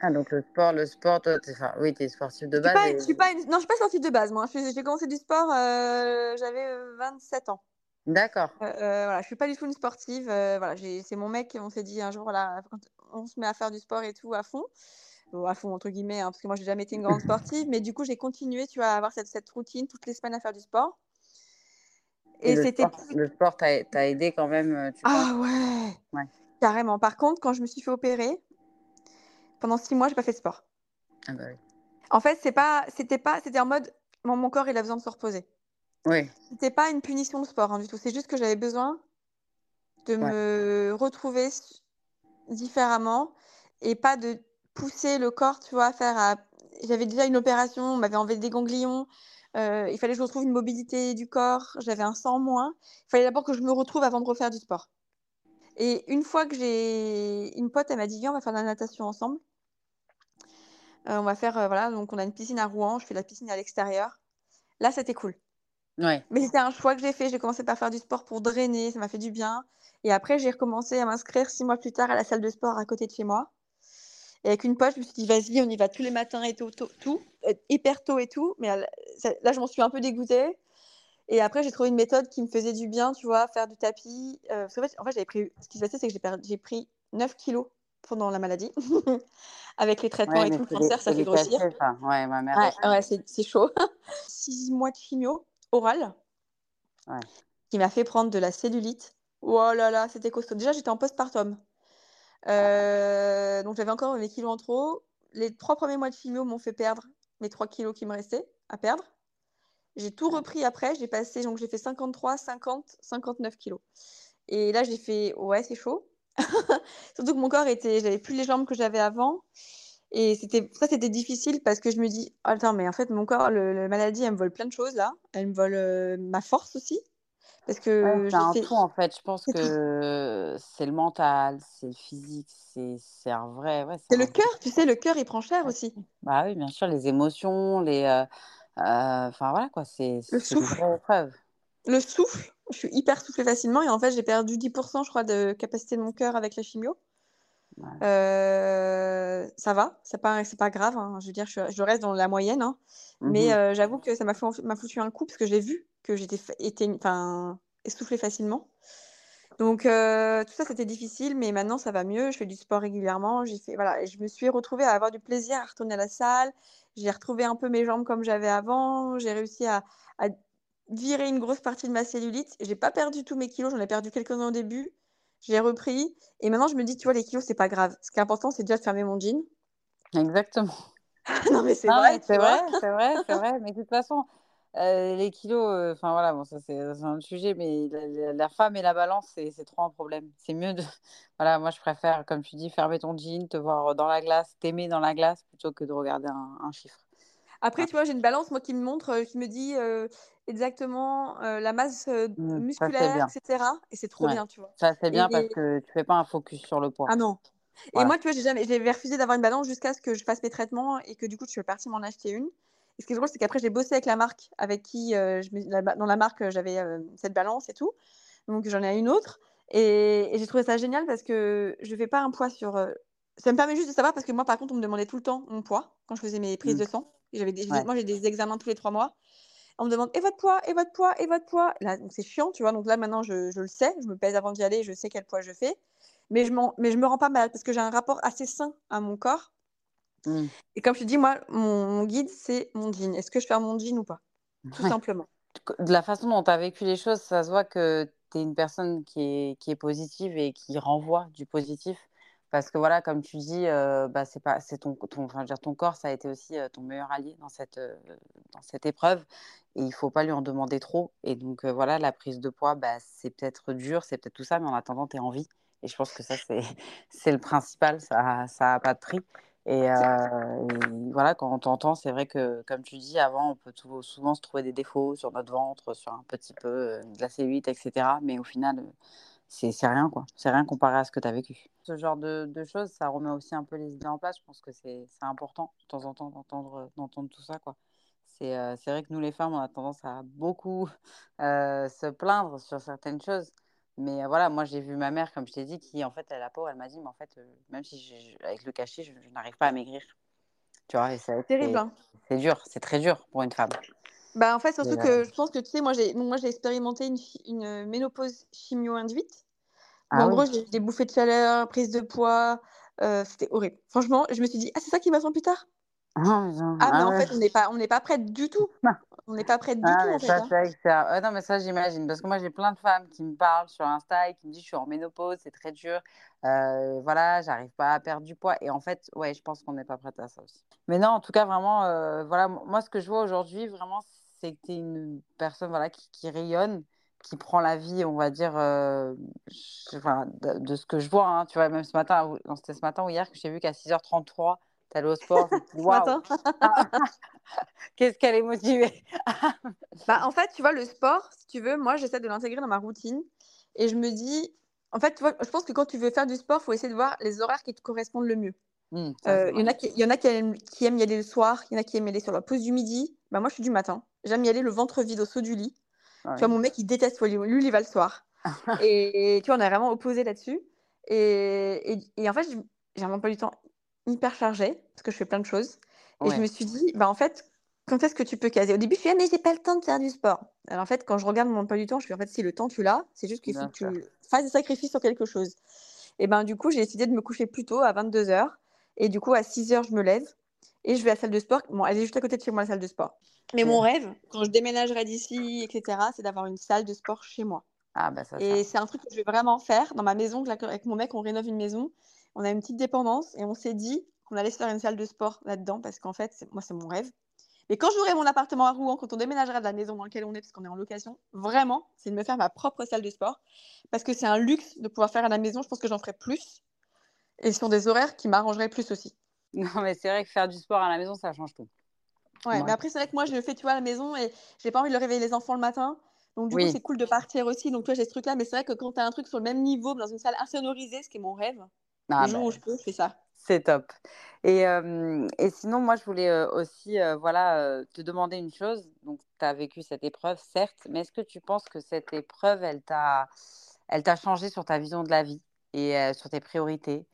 Ah donc le sport, le sport, toi, enfin, oui, tu es sportif de base. Je suis pas, je suis pas Non, je suis pas sportive de base, moi. J'ai commencé du sport, euh, j'avais 27 euh, ans. D'accord. Euh, voilà, je suis pas du tout une sportive. voilà, c'est mon mec, on s'est dit un jour, là, on se met à faire du sport et tout à fond. à fond, entre guillemets, hein, parce que moi, j'ai jamais été une grande sportive. mais du coup, j'ai continué, tu vois, à avoir cette, cette routine toutes les semaines à faire du sport. Et, c'était le sport t'a aidé quand même. Euh, ah ouais. ouais. Carrément. Par contre, quand je me suis fait opérer, pendant six mois, j'ai pas fait de sport. Ah bah oui. En fait, c'est pas, c'était pas, c'était en mode, mon, mon, corps, il a besoin de se reposer. Oui. C'était pas une punition de sport hein, du tout. C'est juste que j'avais besoin de me retrouver différemment et pas de pousser le corps, tu vois, à faire. À... J'avais déjà une opération, on m'avait enlevé des ganglions. Euh, il fallait que je retrouve une mobilité du corps. J'avais un sang moins. Il fallait d'abord que je me retrouve avant de refaire du sport. Et une fois que j'ai une pote, elle m'a dit viens, on va faire de la natation ensemble. Euh, on va faire euh, voilà, donc on a une piscine à Rouen. Je fais la piscine à l'extérieur. Là, c'était cool. Ouais. Mais c'était un choix que j'ai fait. J'ai commencé par faire du sport pour drainer. Ça m'a fait du bien. Et après, j'ai recommencé à m'inscrire six mois plus tard à la salle de sport à côté de chez moi. Et avec une pote, je me suis dit, vas-y, on y va tous les matins et tout, tout, euh, hyper tôt et tout. Mais là, je m'en suis un peu dégoûtée. Et après, j'ai trouvé une méthode qui me faisait du bien, tu vois, faire du tapis. Euh, en fait, j'avais pris. Ce qui s'est passé, c'est que j'ai pris 9 kilos pendant la maladie. Avec les traitements et tout, le cancer, ça fait grossir. Ouais, ma mère. Ouais, c'est chaud. Six mois de chimio orale. Ouais. Qui m'a fait prendre de la cellulite. Oh là là, c'était costaud. Déjà, j'étais en postpartum. Euh, donc j'avais encore mes kilos en trop. Les trois premiers mois de chimio m'ont fait perdre mes 3 kilos qui me restaient à perdre. J'ai tout repris après. J'ai passé, donc j'ai fait 53, 50, 59 kilos. Et là, j'ai fait, ouais, c'est chaud. Surtout que mon corps était, j'avais plus les jambes que j'avais avant. Et c'était ça, c'était difficile parce que je me dis: «Attends, mais en fait, mon corps, le la maladie, elle me vole plein de choses là. Elle me vole, heu, ma force aussi». Parce que c'est j'ai un fait tout en fait. Je pense que c'est le mental, c'est le physique, c'est un vrai ouais, c'est le vrai cœur, tu sais, le cœur, il prend cher aussi. bah oui, bien sûr, les émotions, les, heu, heu, enfin voilà quoi, c'est Le une souffle. vraie. Le souffle, je suis hyper soufflée facilement et en fait, j'ai perdu 10% je crois de capacité de mon cœur avec la chimio. Heu, ça va, c'est pas c'est pas grave, hein. Je veux dire, je je reste dans la moyenne, hein. Mais Mmh heu, j'avoue que ça m'a foutu un coup parce que j'ai vu que j'étais essoufflée facilement. Donc heu, tout ça, c'était difficile, mais maintenant ça va mieux. Je fais du sport régulièrement. J'ai fait voilà et je me suis retrouvée à avoir du plaisir à retourner à la salle. J'ai retrouvé un peu mes jambes comme j'avais avant. J'ai réussi à à virer une grosse partie de ma cellulite. J'ai pas perdu tous mes kilos, j'en ai perdu quelques-uns au début. J'ai repris et maintenant je me dis: «Tu vois, les kilos, c'est pas grave. Ce qui est important, c'est déjà de fermer mon jean». Exactement. Non, mais c'est vrai, c'est vrai, c'est vrai, c'est vrai. Mais de toute façon, heu, les kilos, heu, enfin voilà, bon ça c'est un autre sujet, mais la femme et la balance, c'est c'est trop un problème. C'est mieux de voilà, moi je préfère, comme tu dis, fermer ton jean, te voir dans la glace, t'aimer dans la glace, plutôt que de regarder un un chiffre. Après, Voilà. tu vois, j'ai une balance, moi, qui me montre, heu, qui me dit, heu, exactement, heu, la masse, Mmh, ça musculaire et bien. cetera et c'est trop Ouais. bien, tu vois? Ça c'est bien parce Et que tu fais pas un focus sur le poids. ah non et moi, tu vois, j'ai jamais refusé d'avoir une balance jusqu'à ce que je fasse mes traitements et que, du coup, je suis partie m'en acheter une et ce qui est drôle, c'est qu'après, j'ai bossé avec la marque avec qui, je la dans la marque, j'avais, cette balance et tout, donc j'en ai une autre et et j'ai trouvé ça génial parce que je fais pas un poids sur, ça me permet juste de savoir parce que moi, par contre, on me demandait tout le temps mon poids quand je faisais mes prises Mmh. de sang j'avais des Ouais. moi, j'ai des examens tous les 3 mois on me demande: «Et votre poids? Et votre poids? Et votre poids?» là, donc c'est chiant, tu vois? Donc là, maintenant, je je le sais, je me pèse avant d'y aller, je sais quel poids je fais, mais je mais je me rends pas malade parce que j'ai un rapport assez sain à mon corps Mmh. et comme je te dis, moi, mon mon guide, c'est mon jean. Est-ce que je perds mon jean ou pas? Tout Ouais. simplement. De la façon dont tu as vécu les choses, ça se voit que tu es une personne qui est qui est positive et qui renvoie du positif. Parce que voilà, comme tu dis, heu, bah, c'est pas ton ton enfin, dire, ton corps, ça a été aussi, heu, ton meilleur allié dans cette, heu, dans cette épreuve et il faut pas lui en demander trop et donc voilà, la prise de poids, bah, c'est peut-être dur, c'est peut-être tout ça, mais en attendant, tu es en vie et je pense que ça, c'est le principal, ça ça a pas de prix et voilà, quand on t'entend, c'est vrai que, comme tu dis, avant, on peut souvent se trouver des défauts sur notre ventre, sur un petit peu, de la cellulite et cetera, mais au final, c'est c'est rien, quoi. C'est rien comparé à ce que tu as vécu. Ce genre de de choses, ça remet aussi un peu les idées en place. Je pense que c'est c'est important, de temps en temps, d'entendre, d'entendre tout ça, quoi. C'est, c'est vrai que nous, les femmes, on a tendance à beaucoup, heu, se plaindre sur certaines choses, mais heu, voilà, moi, j'ai vu ma mère, comme je t'ai dit, qui, en fait, à la peau, elle m'a dit: «Mais en fait, heu, même si je je avec le cachet, je je n'arrive pas à maigrir». Tu vois? Et c'est hein. c'est dur, c'est très dur pour une femme. Bah, en fait, surtout que je pense que, tu sais, moi, j'ai moi, j'ai expérimenté une une, heu, ménopause chimio-induite ah en oui. gros, j'ai des bouffées de chaleur, prise de poids, heu, c'était horrible. Franchement, je me suis dit: «Ah, c'est ça qui m'attend plus tard?» Ah ah, mais ah en ouais. fait, on n'est pas on n'est pas prête du tout. On n'est pas prête du tout, en fait, ça, hein. non, mais ça, j'imagine parce que moi, j'ai plein de femmes qui me parlent sur Insta et qui me disent: «Je suis en ménopause, c'est très dur, heu, voilà, j'arrive pas à perdre du poids» et en fait, ouais, je pense qu'on n'est pas prête à ça aussi. Mais non, en tout cas, vraiment, voilà, moi, ce que je vois aujourd'hui, vraiment, c'est que tu es une personne, voilà, qui qui rayonne, qui prend la vie, on va dire, enfin, de de ce que je vois, hein, tu vois? Même ce matin, c'était ce matin ou hier que j'ai vu qu'à 6:33, tu allais au sport, je me suis dit: Ce «Waouh, matin. qu'est-ce qu'elle est motivée!» Bah, en fait, tu vois, le sport, si tu veux, moi, j'essaie de l'intégrer dans ma routine et je me dis en fait, tu vois, je pense que quand tu veux faire du sport, il faut essayer de voir les horaires qui te correspondent le mieux. Mmh, ça, Heu, il y en a qui il y en a qui aiment qui aiment y aller le soir, il y en a qui aiment y aller sur la pause du midi. Bah, moi, je suis du matin. J'aime y aller le ventre vide au saut du lit. Tu vois, Oui. mon mec, il déteste, lui lui, il y va le soir et et tu vois, on est vraiment opposés là-dessus et et et en fait, j'ai un emploi du temps hyper chargé parce que je fais plein de choses et je me suis dit: «Bah, en fait, quand est-ce que tu peux caser?» au début, je fais: «Ah mais j'ai pas le temps de faire du sport». Alors en fait, quand je regarde mon emploi du temps, je fais: «En fait, si, le temps, tu l'as, c'est juste qu'il faut que tu fasses des sacrifices sur quelque chose» et ben, du coup, j'ai décidé de me coucher plus tôt, à 22:00 et du coup, à 6:00, je me lève et je vais à la salle de sport. Bon, elle est juste à côté de chez moi, la salle de sport. Mais mon rêve, quand je déménagerai d'ici et cetera, c'est d'avoir une salle de sport chez moi Ah bah ça, et c'est un truc que je vais vraiment faire dans ma maison. Avec mon mec, on rénove une maison. On a une petite dépendance et on s'est dit qu'on allait se faire une salle de sport là-dedans parce qu'en fait, moi, c'est mon rêve. Mais quand j'aurai mon appartement à Rouen, quand on déménagera de la maison dans laquelle on est, parce qu'on est en location, vraiment, c'est de me faire ma propre salle de sport parce que c'est un luxe de pouvoir faire à la maison. Je pense que j'en ferai plus et sur des horaires qui m'arrangeraient plus aussi. Non, mais c'est vrai que faire du sport à la maison, ça change tout. Ouais, mais après, c'est vrai que moi, je le fais, tu vois, à la maison et j'ai pas envie de réveiller les enfants le matin. Donc, du coup, c'est cool de partir aussi. Donc, toi, j'ai ce truc-là. Mais c'est vrai que quand tu as un truc sur le même niveau, dans une salle insonorisée, ce qui est mon rêve, ah, le jour bah, où je peux, je fais ça. C'est top. Et, et, sinon, moi, je voulais aussi voilà, te demander une chose. Donc, tu as vécu cette épreuve, certes, mais est-ce que tu penses que cette épreuve, elle t'a, elle t'a changé sur ta vision de la vie et sur tes priorités?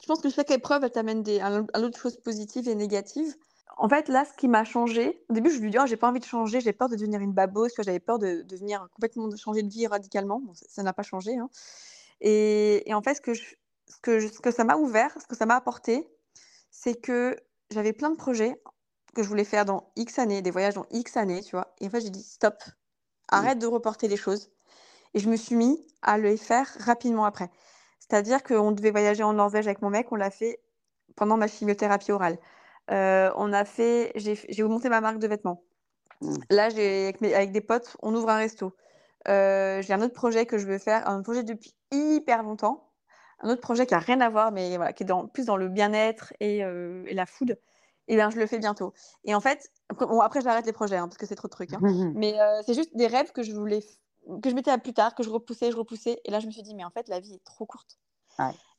Je pense que chaque épreuve, elle t'amène des, à l'autre chose positive et négative. En fait, là, ce qui m'a changé, au début, je lui dis, oh, j'ai pas envie de changer, j'ai peur de devenir une babose, j'avais peur de, devenir complètement de changer de vie radicalement. ça n'a pas changé. Hein. Et, et, en fait, ce que, ce, que ce que ça m'a ouvert, ce que ça m'a apporté, c'est que j'avais plein de projets que je voulais faire dans X années, des voyages dans X années, tu vois. Et en fait, j'ai dit, stop, arrête de reporter les choses. Et je me suis mis à les faire rapidement après. C'est-à-dire qu'on devait voyager en Norvège avec mon mec, on l'a fait pendant ma chimiothérapie orale. Euh, on a fait, j'ai monté ma marque de vêtements. Mmh. Là, avec, avec, des potes, on ouvre un resto. Euh, j'ai un autre projet que je veux faire, un projet depuis hyper longtemps. Un autre projet qui a rien à voir, mais voilà, qui est dans, plus dans le bien-être et, euh, la food. Et eh bien, je le fais bientôt. Et en fait, après, bon, après j'arrête les projets hein, parce que c'est trop de trucs. Hein. mais c'est juste des rêves que je voulais, que je mettais à plus tard, que je repoussais, je repoussais. Et là, je me suis dit, mais en fait, la vie est trop courte.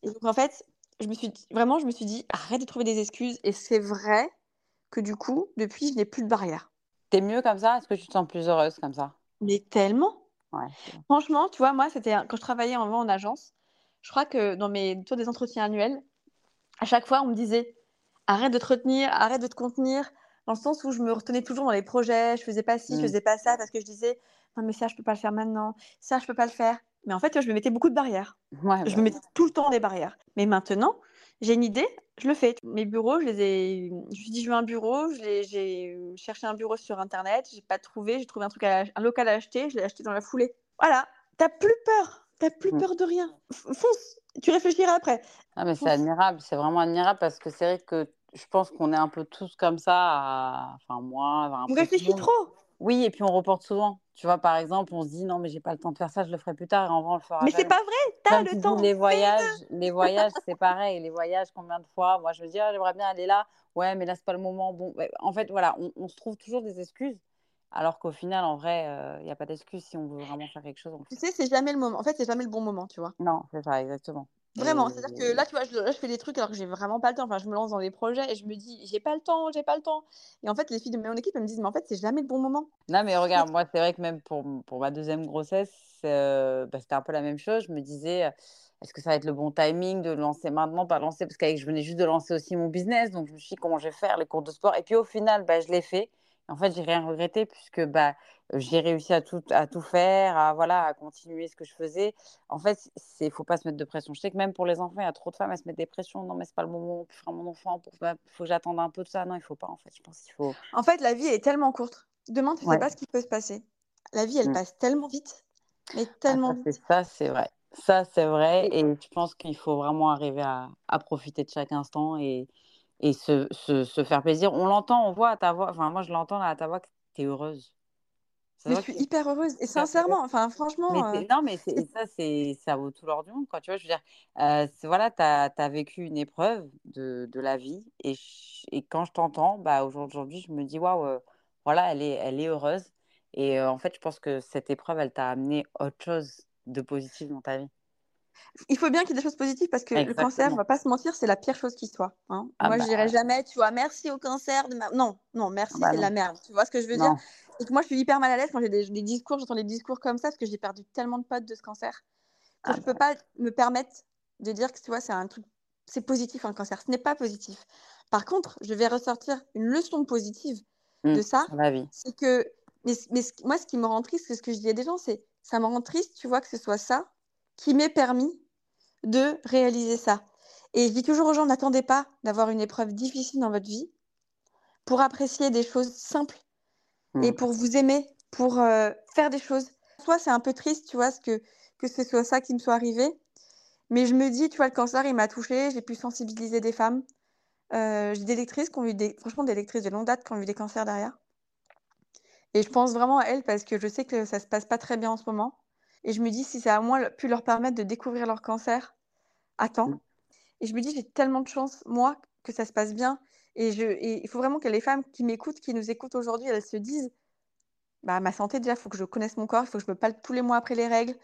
Et donc, en fait, je me suis vraiment, je me suis dit, arrête de trouver des excuses. Et c'est vrai que du coup, depuis, je n'ai plus de barrière. T'es mieux comme ça? Est-ce que tu te sens plus heureuse comme ça? Mais tellement. Franchement, tu vois, moi, c'était quand je travaillais en, en agence, je crois que dans mes tours des entretiens annuels, à chaque fois, on me disait, arrête de te retenir, arrête de te contenir, dans le sens où je me retenais toujours dans les projets, je faisais pas ci, je mmh. faisais pas ça, parce que je disais, non, mais ça, je peux pas le faire maintenant, ça, je peux pas le faire. Mais en fait, je me mettais beaucoup de barrières. je me bah mettais tout le temps des barrières. Mais maintenant, j'ai une idée, je le fais. Mes bureaux, je les ai. Je me suis dit, je veux un bureau. J'ai cherché un bureau sur Internet. J'ai pas trouvé. J'ai trouvé un truc, un local à acheter. Je l'ai acheté dans la foulée. Voilà. T'as plus peur. T'as plus mmh. peur de rien. Fonce. Tu réfléchiras après. Ah, mais c'est admirable. C'est vraiment admirable parce que c'est vrai que je pense qu'on est un peu tous comme ça. Enfin, moi. Un On réfléchit trop. Oui, et puis on reporte souvent. Tu vois, par exemple, on se dit non, mais j'ai pas le temps de faire ça, je le ferai plus tard et en vrai, on le fera. Mais c'est pas vrai, t'as le temps. les voyages, les voyages, c'est pareil. Les voyages, combien de fois? Moi, je me dis, ah, j'aimerais bien aller là. Ouais, mais là, c'est pas le moment. Bon, en fait, voilà, on, se trouve toujours des excuses. Alors qu'au final, en vrai, il euh, n'y a pas d'excuse si on veut vraiment faire quelque chose. Tu sais, c'est jamais le moment. En fait, c'est jamais le bon moment, tu vois. Non, c'est ça, exactement. Vraiment, c'est-à-dire que là, tu vois, je, je, fais des trucs alors que j'ai vraiment pas le temps. Enfin, je me lance dans des projets et je me dis, j'ai pas le temps, j'ai pas le temps. Et en fait, les filles de mon équipe, elles me disent, mais en fait, c'est jamais le bon moment. Non, mais regarde, moi, c'est vrai que même pour, pour ma deuxième grossesse, euh, bah, c'était un peu la même chose. Je me disais, est-ce que ça va être le bon timing de lancer maintenant, pas lancer? Parce que je venais juste de lancer aussi mon business. Donc, je me suis dit, comment je vais faire les cours de sport? Et puis, au final, bah, je l'ai fait. En fait, j'ai rien regretté puisque bah, j'ai réussi à tout, à tout faire, à, voilà, à continuer ce que je faisais. En fait, il ne faut pas se mettre de pression. Je sais que même pour les enfants, il y a trop de femmes, elles se mettent des pressions. Non, mais ce n'est pas le moment pour faire mon enfant. Il faut que j'attende un peu de ça. Non, il ne faut pas, en fait. Je pense qu'il faut. En fait, la vie est tellement courte. Demain, tu ne sais pas ce qui peut se passer. La vie, elle mmh. passe tellement vite. Mais ah, tellement vite. Ça, c'est vrai. Ça, c'est vrai. Et je pense qu'il faut vraiment arriver à, à profiter de chaque instant et, et se, se, se, faire plaisir. On l'entend, on voit à ta voix, enfin moi je l'entends à ta voix que tu es heureuse. Mais je suis hyper heureuse et sincèrement, enfin franchement. Mais euh, non, mais ça, ça vaut tout l'or du monde. Quoi. Tu vois, je veux dire, euh, voilà, tu as, as, vécu une épreuve de, de la vie et, et quand je t'entends, bah, aujourd'hui, je me dis, waouh, euh, voilà, elle est, elle est heureuse. Et en fait, je pense que cette épreuve, elle t'a amené autre chose de positif dans ta vie il faut bien qu'il y ait des choses positives parce que le cancer, on va pas se mentir, c'est la pire chose qui soit. Hein. Ah moi, je bah dirais jamais, tu vois, merci au cancer. De Non, non, merci, bah c'est la merde. Tu vois ce que je veux dire? Et moi, je suis hyper mal à l'aise quand j'ai des, discours, j'entends des discours comme ça parce que j'ai perdu tellement de potes de ce cancer que je ah je peux bah pas me permettre de dire que tu vois, c'est un truc, c'est positif un cancer. Ce n'est pas positif. Par contre, je vais ressortir une leçon positive de mmh, ça. C'est que, mais, mais, moi, ce qui me rend triste, c'est ce que je dis à des gens, c'est ça me rend triste, tu vois, que ce soit ça qui m'ait permis de réaliser ça. Et je dis toujours aux gens, n'attendez pas d'avoir une épreuve difficile dans votre vie pour apprécier des choses simples et mmh. pour vous aimer, pour euh, faire des choses. Soit c'est un peu triste, tu vois, que, que ce soit ça qui me soit arrivé. Mais je me dis, tu vois, le cancer, il m'a touchée, j'ai pu sensibiliser des femmes. Euh, j'ai des lectrices qui ont eu des, franchement, des lectrices de longue date qui ont eu des cancers derrière. Et je pense vraiment à elles parce que je sais que ça se passe pas très bien en ce moment. Et je me dis, si ça a au moins pu leur permettre de découvrir leur cancer à temps. Mm. Et je me dis, j'ai tellement de chance, moi, que ça se passe bien. Et, je, il faut vraiment que les femmes qui m'écoutent, qui nous écoutent aujourd'hui, elles se disent bah, ma santé, déjà, il faut que je connaisse mon corps, il faut que je me palpe tous les mois après les règles.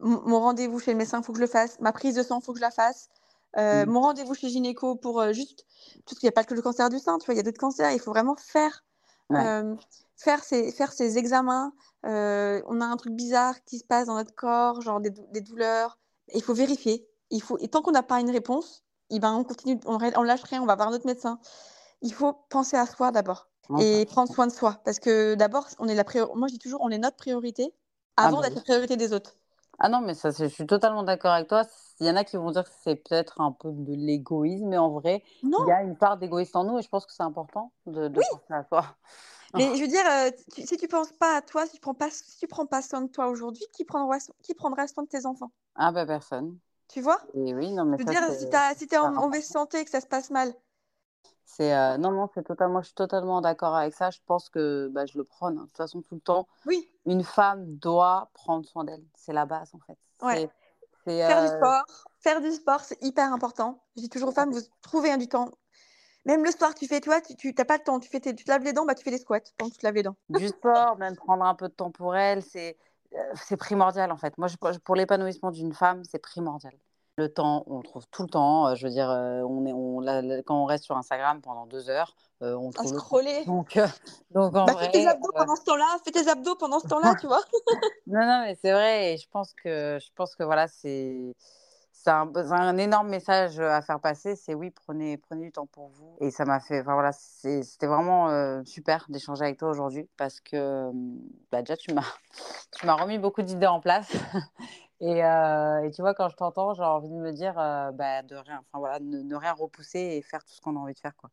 mon rendez-vous chez le médecin, il faut que je le fasse. Ma prise de sang, il faut que je la fasse. Euh, mmh. Mon rendez-vous chez gynéco pour euh, juste. Parce qu'il n'y a pas que le cancer du sein, tu vois, il y a d'autres cancers. Il faut vraiment faire, euh, faire, ces, faire ces examens. on a un truc bizarre qui se passe dans notre corps, genre des, des douleurs. Il faut vérifier. Il faut... Et tant qu'on n'a pas une réponse, eh ben, on continue, on, on lâche rien, on va voir notre médecin. Il faut penser à soi d'abord et prendre soin de soi. Parce que d'abord, on est la moi je dis toujours, on est notre priorité ah avant bah d'être la priorité des autres. Ah non, mais ça, je suis totalement d'accord avec toi. Il y en a qui vont dire que c'est peut-être un peu de l'égoïsme, mais en vrai, il y a une part d'égoïsme en nous et je pense que c'est important de, de penser à toi. Mais je veux dire, euh, si tu penses pas à toi, si tu prends pas, si tu prends pas soin de toi aujourd'hui, qui prendra, qui prendra soin de tes enfants? Ah ben personne. Tu vois? Et Oui, non mais Je veux dire, si tu es en mauvaise santé et que ça se passe mal, c'est euh, non, non, c'est totalement, je suis totalement d'accord avec ça. Je pense que bah, je le prône hein, de toute façon tout le temps. Oui. Une femme doit prendre soin d'elle. C'est la base en fait. Ouais. faire du euh, sport, faire du sport, c'est hyper important. Je dis toujours aux femmes, vous trouvez un du temps. Même le soir, tu fais, toi, tu n'as pas de temps, tu, fais tu te laves les dents, bah, tu fais des squats pendant que tu te laves les dents. Du sport, même prendre un peu de temps pour elle, c'est euh, c'est primordial en fait. Moi, je, pour l'épanouissement d'une femme, c'est primordial. Le temps, on le trouve tout le temps. je veux dire, on est, on, quand on reste sur Instagram pendant deux heures, on trouve. À scroller. Donc, donc en bah, vrai, fais tes abdos pendant ce temps-là. Fais tes abdos pendant ce temps-là, tu vois. non, non, mais c'est vrai. Et je pense que, je pense que voilà, c'est. C'est un, un, énorme message à faire passer, c'est oui, prenez, prenez du temps pour vous. Et ça m'a fait, enfin voilà, c'était vraiment super d'échanger avec toi aujourd'hui parce que bah, déjà tu m'as, tu m'as remis beaucoup d'idées en place Euh, et, tu vois, quand je t'entends, j'ai envie de me dire euh, bah, de rien, enfin voilà, ne, rien repousser et faire tout ce qu'on a envie de faire. Quoi.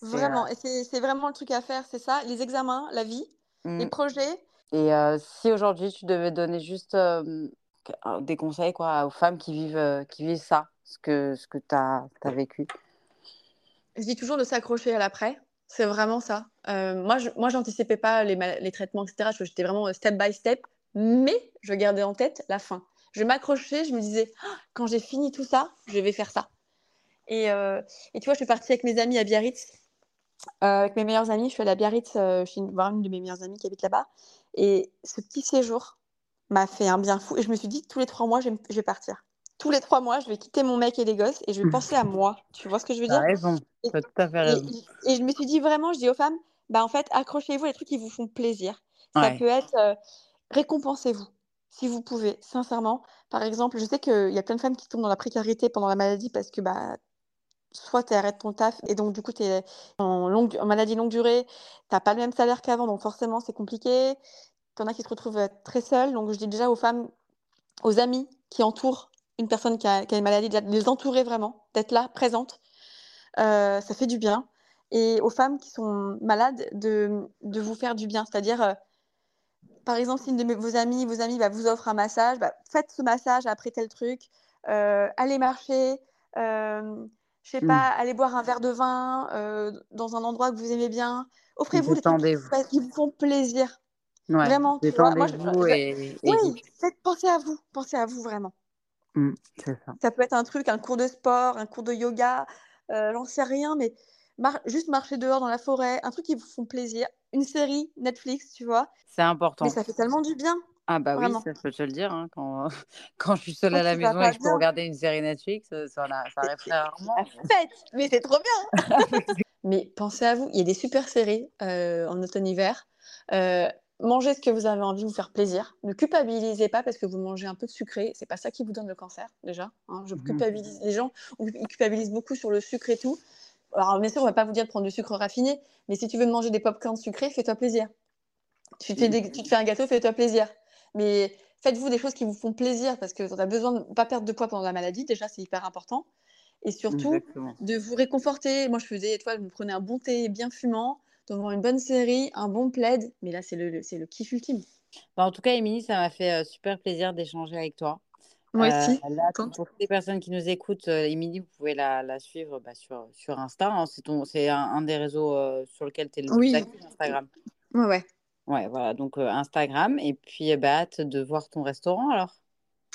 Vraiment, euh et c'est vraiment le truc à faire, c'est ça, les examens, la vie, les mmh. projets. Et si aujourd'hui tu devais donner juste des conseils quoi, aux femmes qui vivent, qui vivent ça, ce que, ce que tu as, as, vécu? Je dis toujours de s'accrocher à l'après. C'est vraiment ça. moi, je moi, j'anticipais pas les, les, traitements, etc. J'étais vraiment step by step, mais je gardais en tête la fin je m'accrochais, je me disais, «Ah, quand j'ai fini tout ça, je vais faire ça. Et, euh, et, tu vois, je suis partie avec mes amis à Biarritz, euh, avec mes meilleurs amis. Je suis allée à Biarritz, euh, je suis voir une de mes meilleures amies qui habite là-bas. Et ce petit séjour m'a fait un bien fou. Et je me suis dit, tous les trois mois, je vais, partir. Tous les trois mois, je vais quitter mon mec et les gosses et je vais penser à moi. Tu vois ce que je veux dire raison. Et, tout à fait raison. Et, je me suis dit vraiment, je dis aux femmes, bah en fait, accrochez-vous les trucs qui vous font plaisir. Ça peut être récompensez-vous si vous pouvez, sincèrement. Par exemple, je sais qu'il y a plein de femmes qui tombent dans la précarité pendant la maladie parce que bah, soit tu arrêtes ton taf et donc du coup tu es en, maladie longue durée, tu pas le même salaire qu'avant, donc forcément c'est compliqué. Tu en as qui se retrouvent euh, très seules. Donc je dis déjà aux femmes, aux amis qui entourent une personne qui a, une maladie, de les entourer vraiment, d'être là, présente. Euh, ça fait du bien. Et aux femmes qui sont malades, de, de vous faire du bien. C'est-à-dire, euh, par exemple, si une de vos amis, vos amis bah, vous offre un massage, bah, faites ce massage après tel truc, euh, allez marcher, euh, je sais pas, mmh. allez boire un verre de vin euh, dans un endroit que vous aimez bien. Offrez-vous des trucs qui vous font plaisir. vraiment. Détendez-vous et, Oui, faites, pensez à vous, pensez à vous vraiment. Mmh, ça. ça. peut être un truc, un cours de sport, un cours de yoga, euh, j'en sais rien, mais juste marcher dehors dans la forêt, un truc qui vous font plaisir, une série Netflix, tu vois. C'est important. Mais ça fait tellement du bien. Ah bah oui, ça peut te le dire. Hein, quand, quand je suis seule à la maison et que je peux regarder une série Netflix, ça, ça arrive très rarement. Fête, mais c'est trop bien. mais pensez à vous, il y a des super séries euh, en automne-hiver. Euh, mangez ce que vous avez envie, vous faire plaisir. Ne culpabilisez pas parce que vous mangez un peu de sucré. C'est pas ça qui vous donne le cancer déjà. Hein. Je mmh culpabilise les gens. Ils culpabilisent beaucoup sur le sucre et tout. Alors, bien sûr, on va pas vous dire de prendre du sucre raffiné, mais si tu veux manger des pop-corns sucrés, fais-toi plaisir. Tu te, fais tu te fais un gâteau, fais-toi plaisir. Mais faites-vous des choses qui vous font plaisir parce que tu as besoin de ne pas perdre de poids pendant la maladie. Déjà, c'est hyper important. Et surtout, de vous réconforter. Moi, je faisais, toi, je me prenais un bon thé bien fumant, devant une bonne série, un bon plaid. Mais là, c'est le, le kiff ultime. Bah, en tout cas, Émilie, ça m'a fait euh, super plaisir d'échanger avec toi. Moi aussi. Euh, pour toutes les personnes qui nous écoutent, euh, Émilie, vous pouvez la, la suivre bah, sur, sur Insta. Hein. c'est un, un, des réseaux euh, sur lequel tu es le plus actif, Instagram. Ouais, ouais. Ouais, voilà. Donc Instagram. Et puis, bah, hâte de voir ton restaurant alors.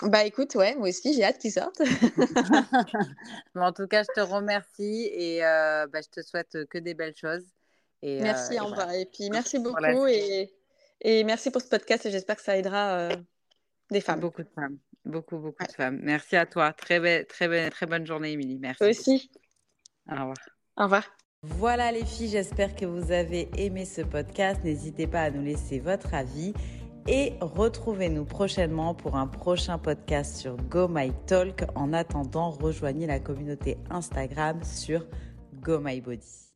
Bah écoute, ouais, moi aussi, j'ai hâte qu'ils sortent. en tout cas, je te remercie et bah, je te souhaite que des belles choses. Et, merci. Et, puis, merci beaucoup et, et, merci pour ce podcast et j'espère que ça aidera des femmes. Beaucoup de femmes. Beaucoup, beaucoup de femmes. Merci à toi. Très, belle, très, très bonne journée, Émilie. Merci. Toi aussi. Au revoir. Au revoir. Voilà les filles, j'espère que vous avez aimé ce podcast. N'hésitez pas à nous laisser votre avis et retrouvez-nous prochainement pour un prochain podcast sur Go My Talk. En attendant, rejoignez la communauté Instagram sur Go My Body.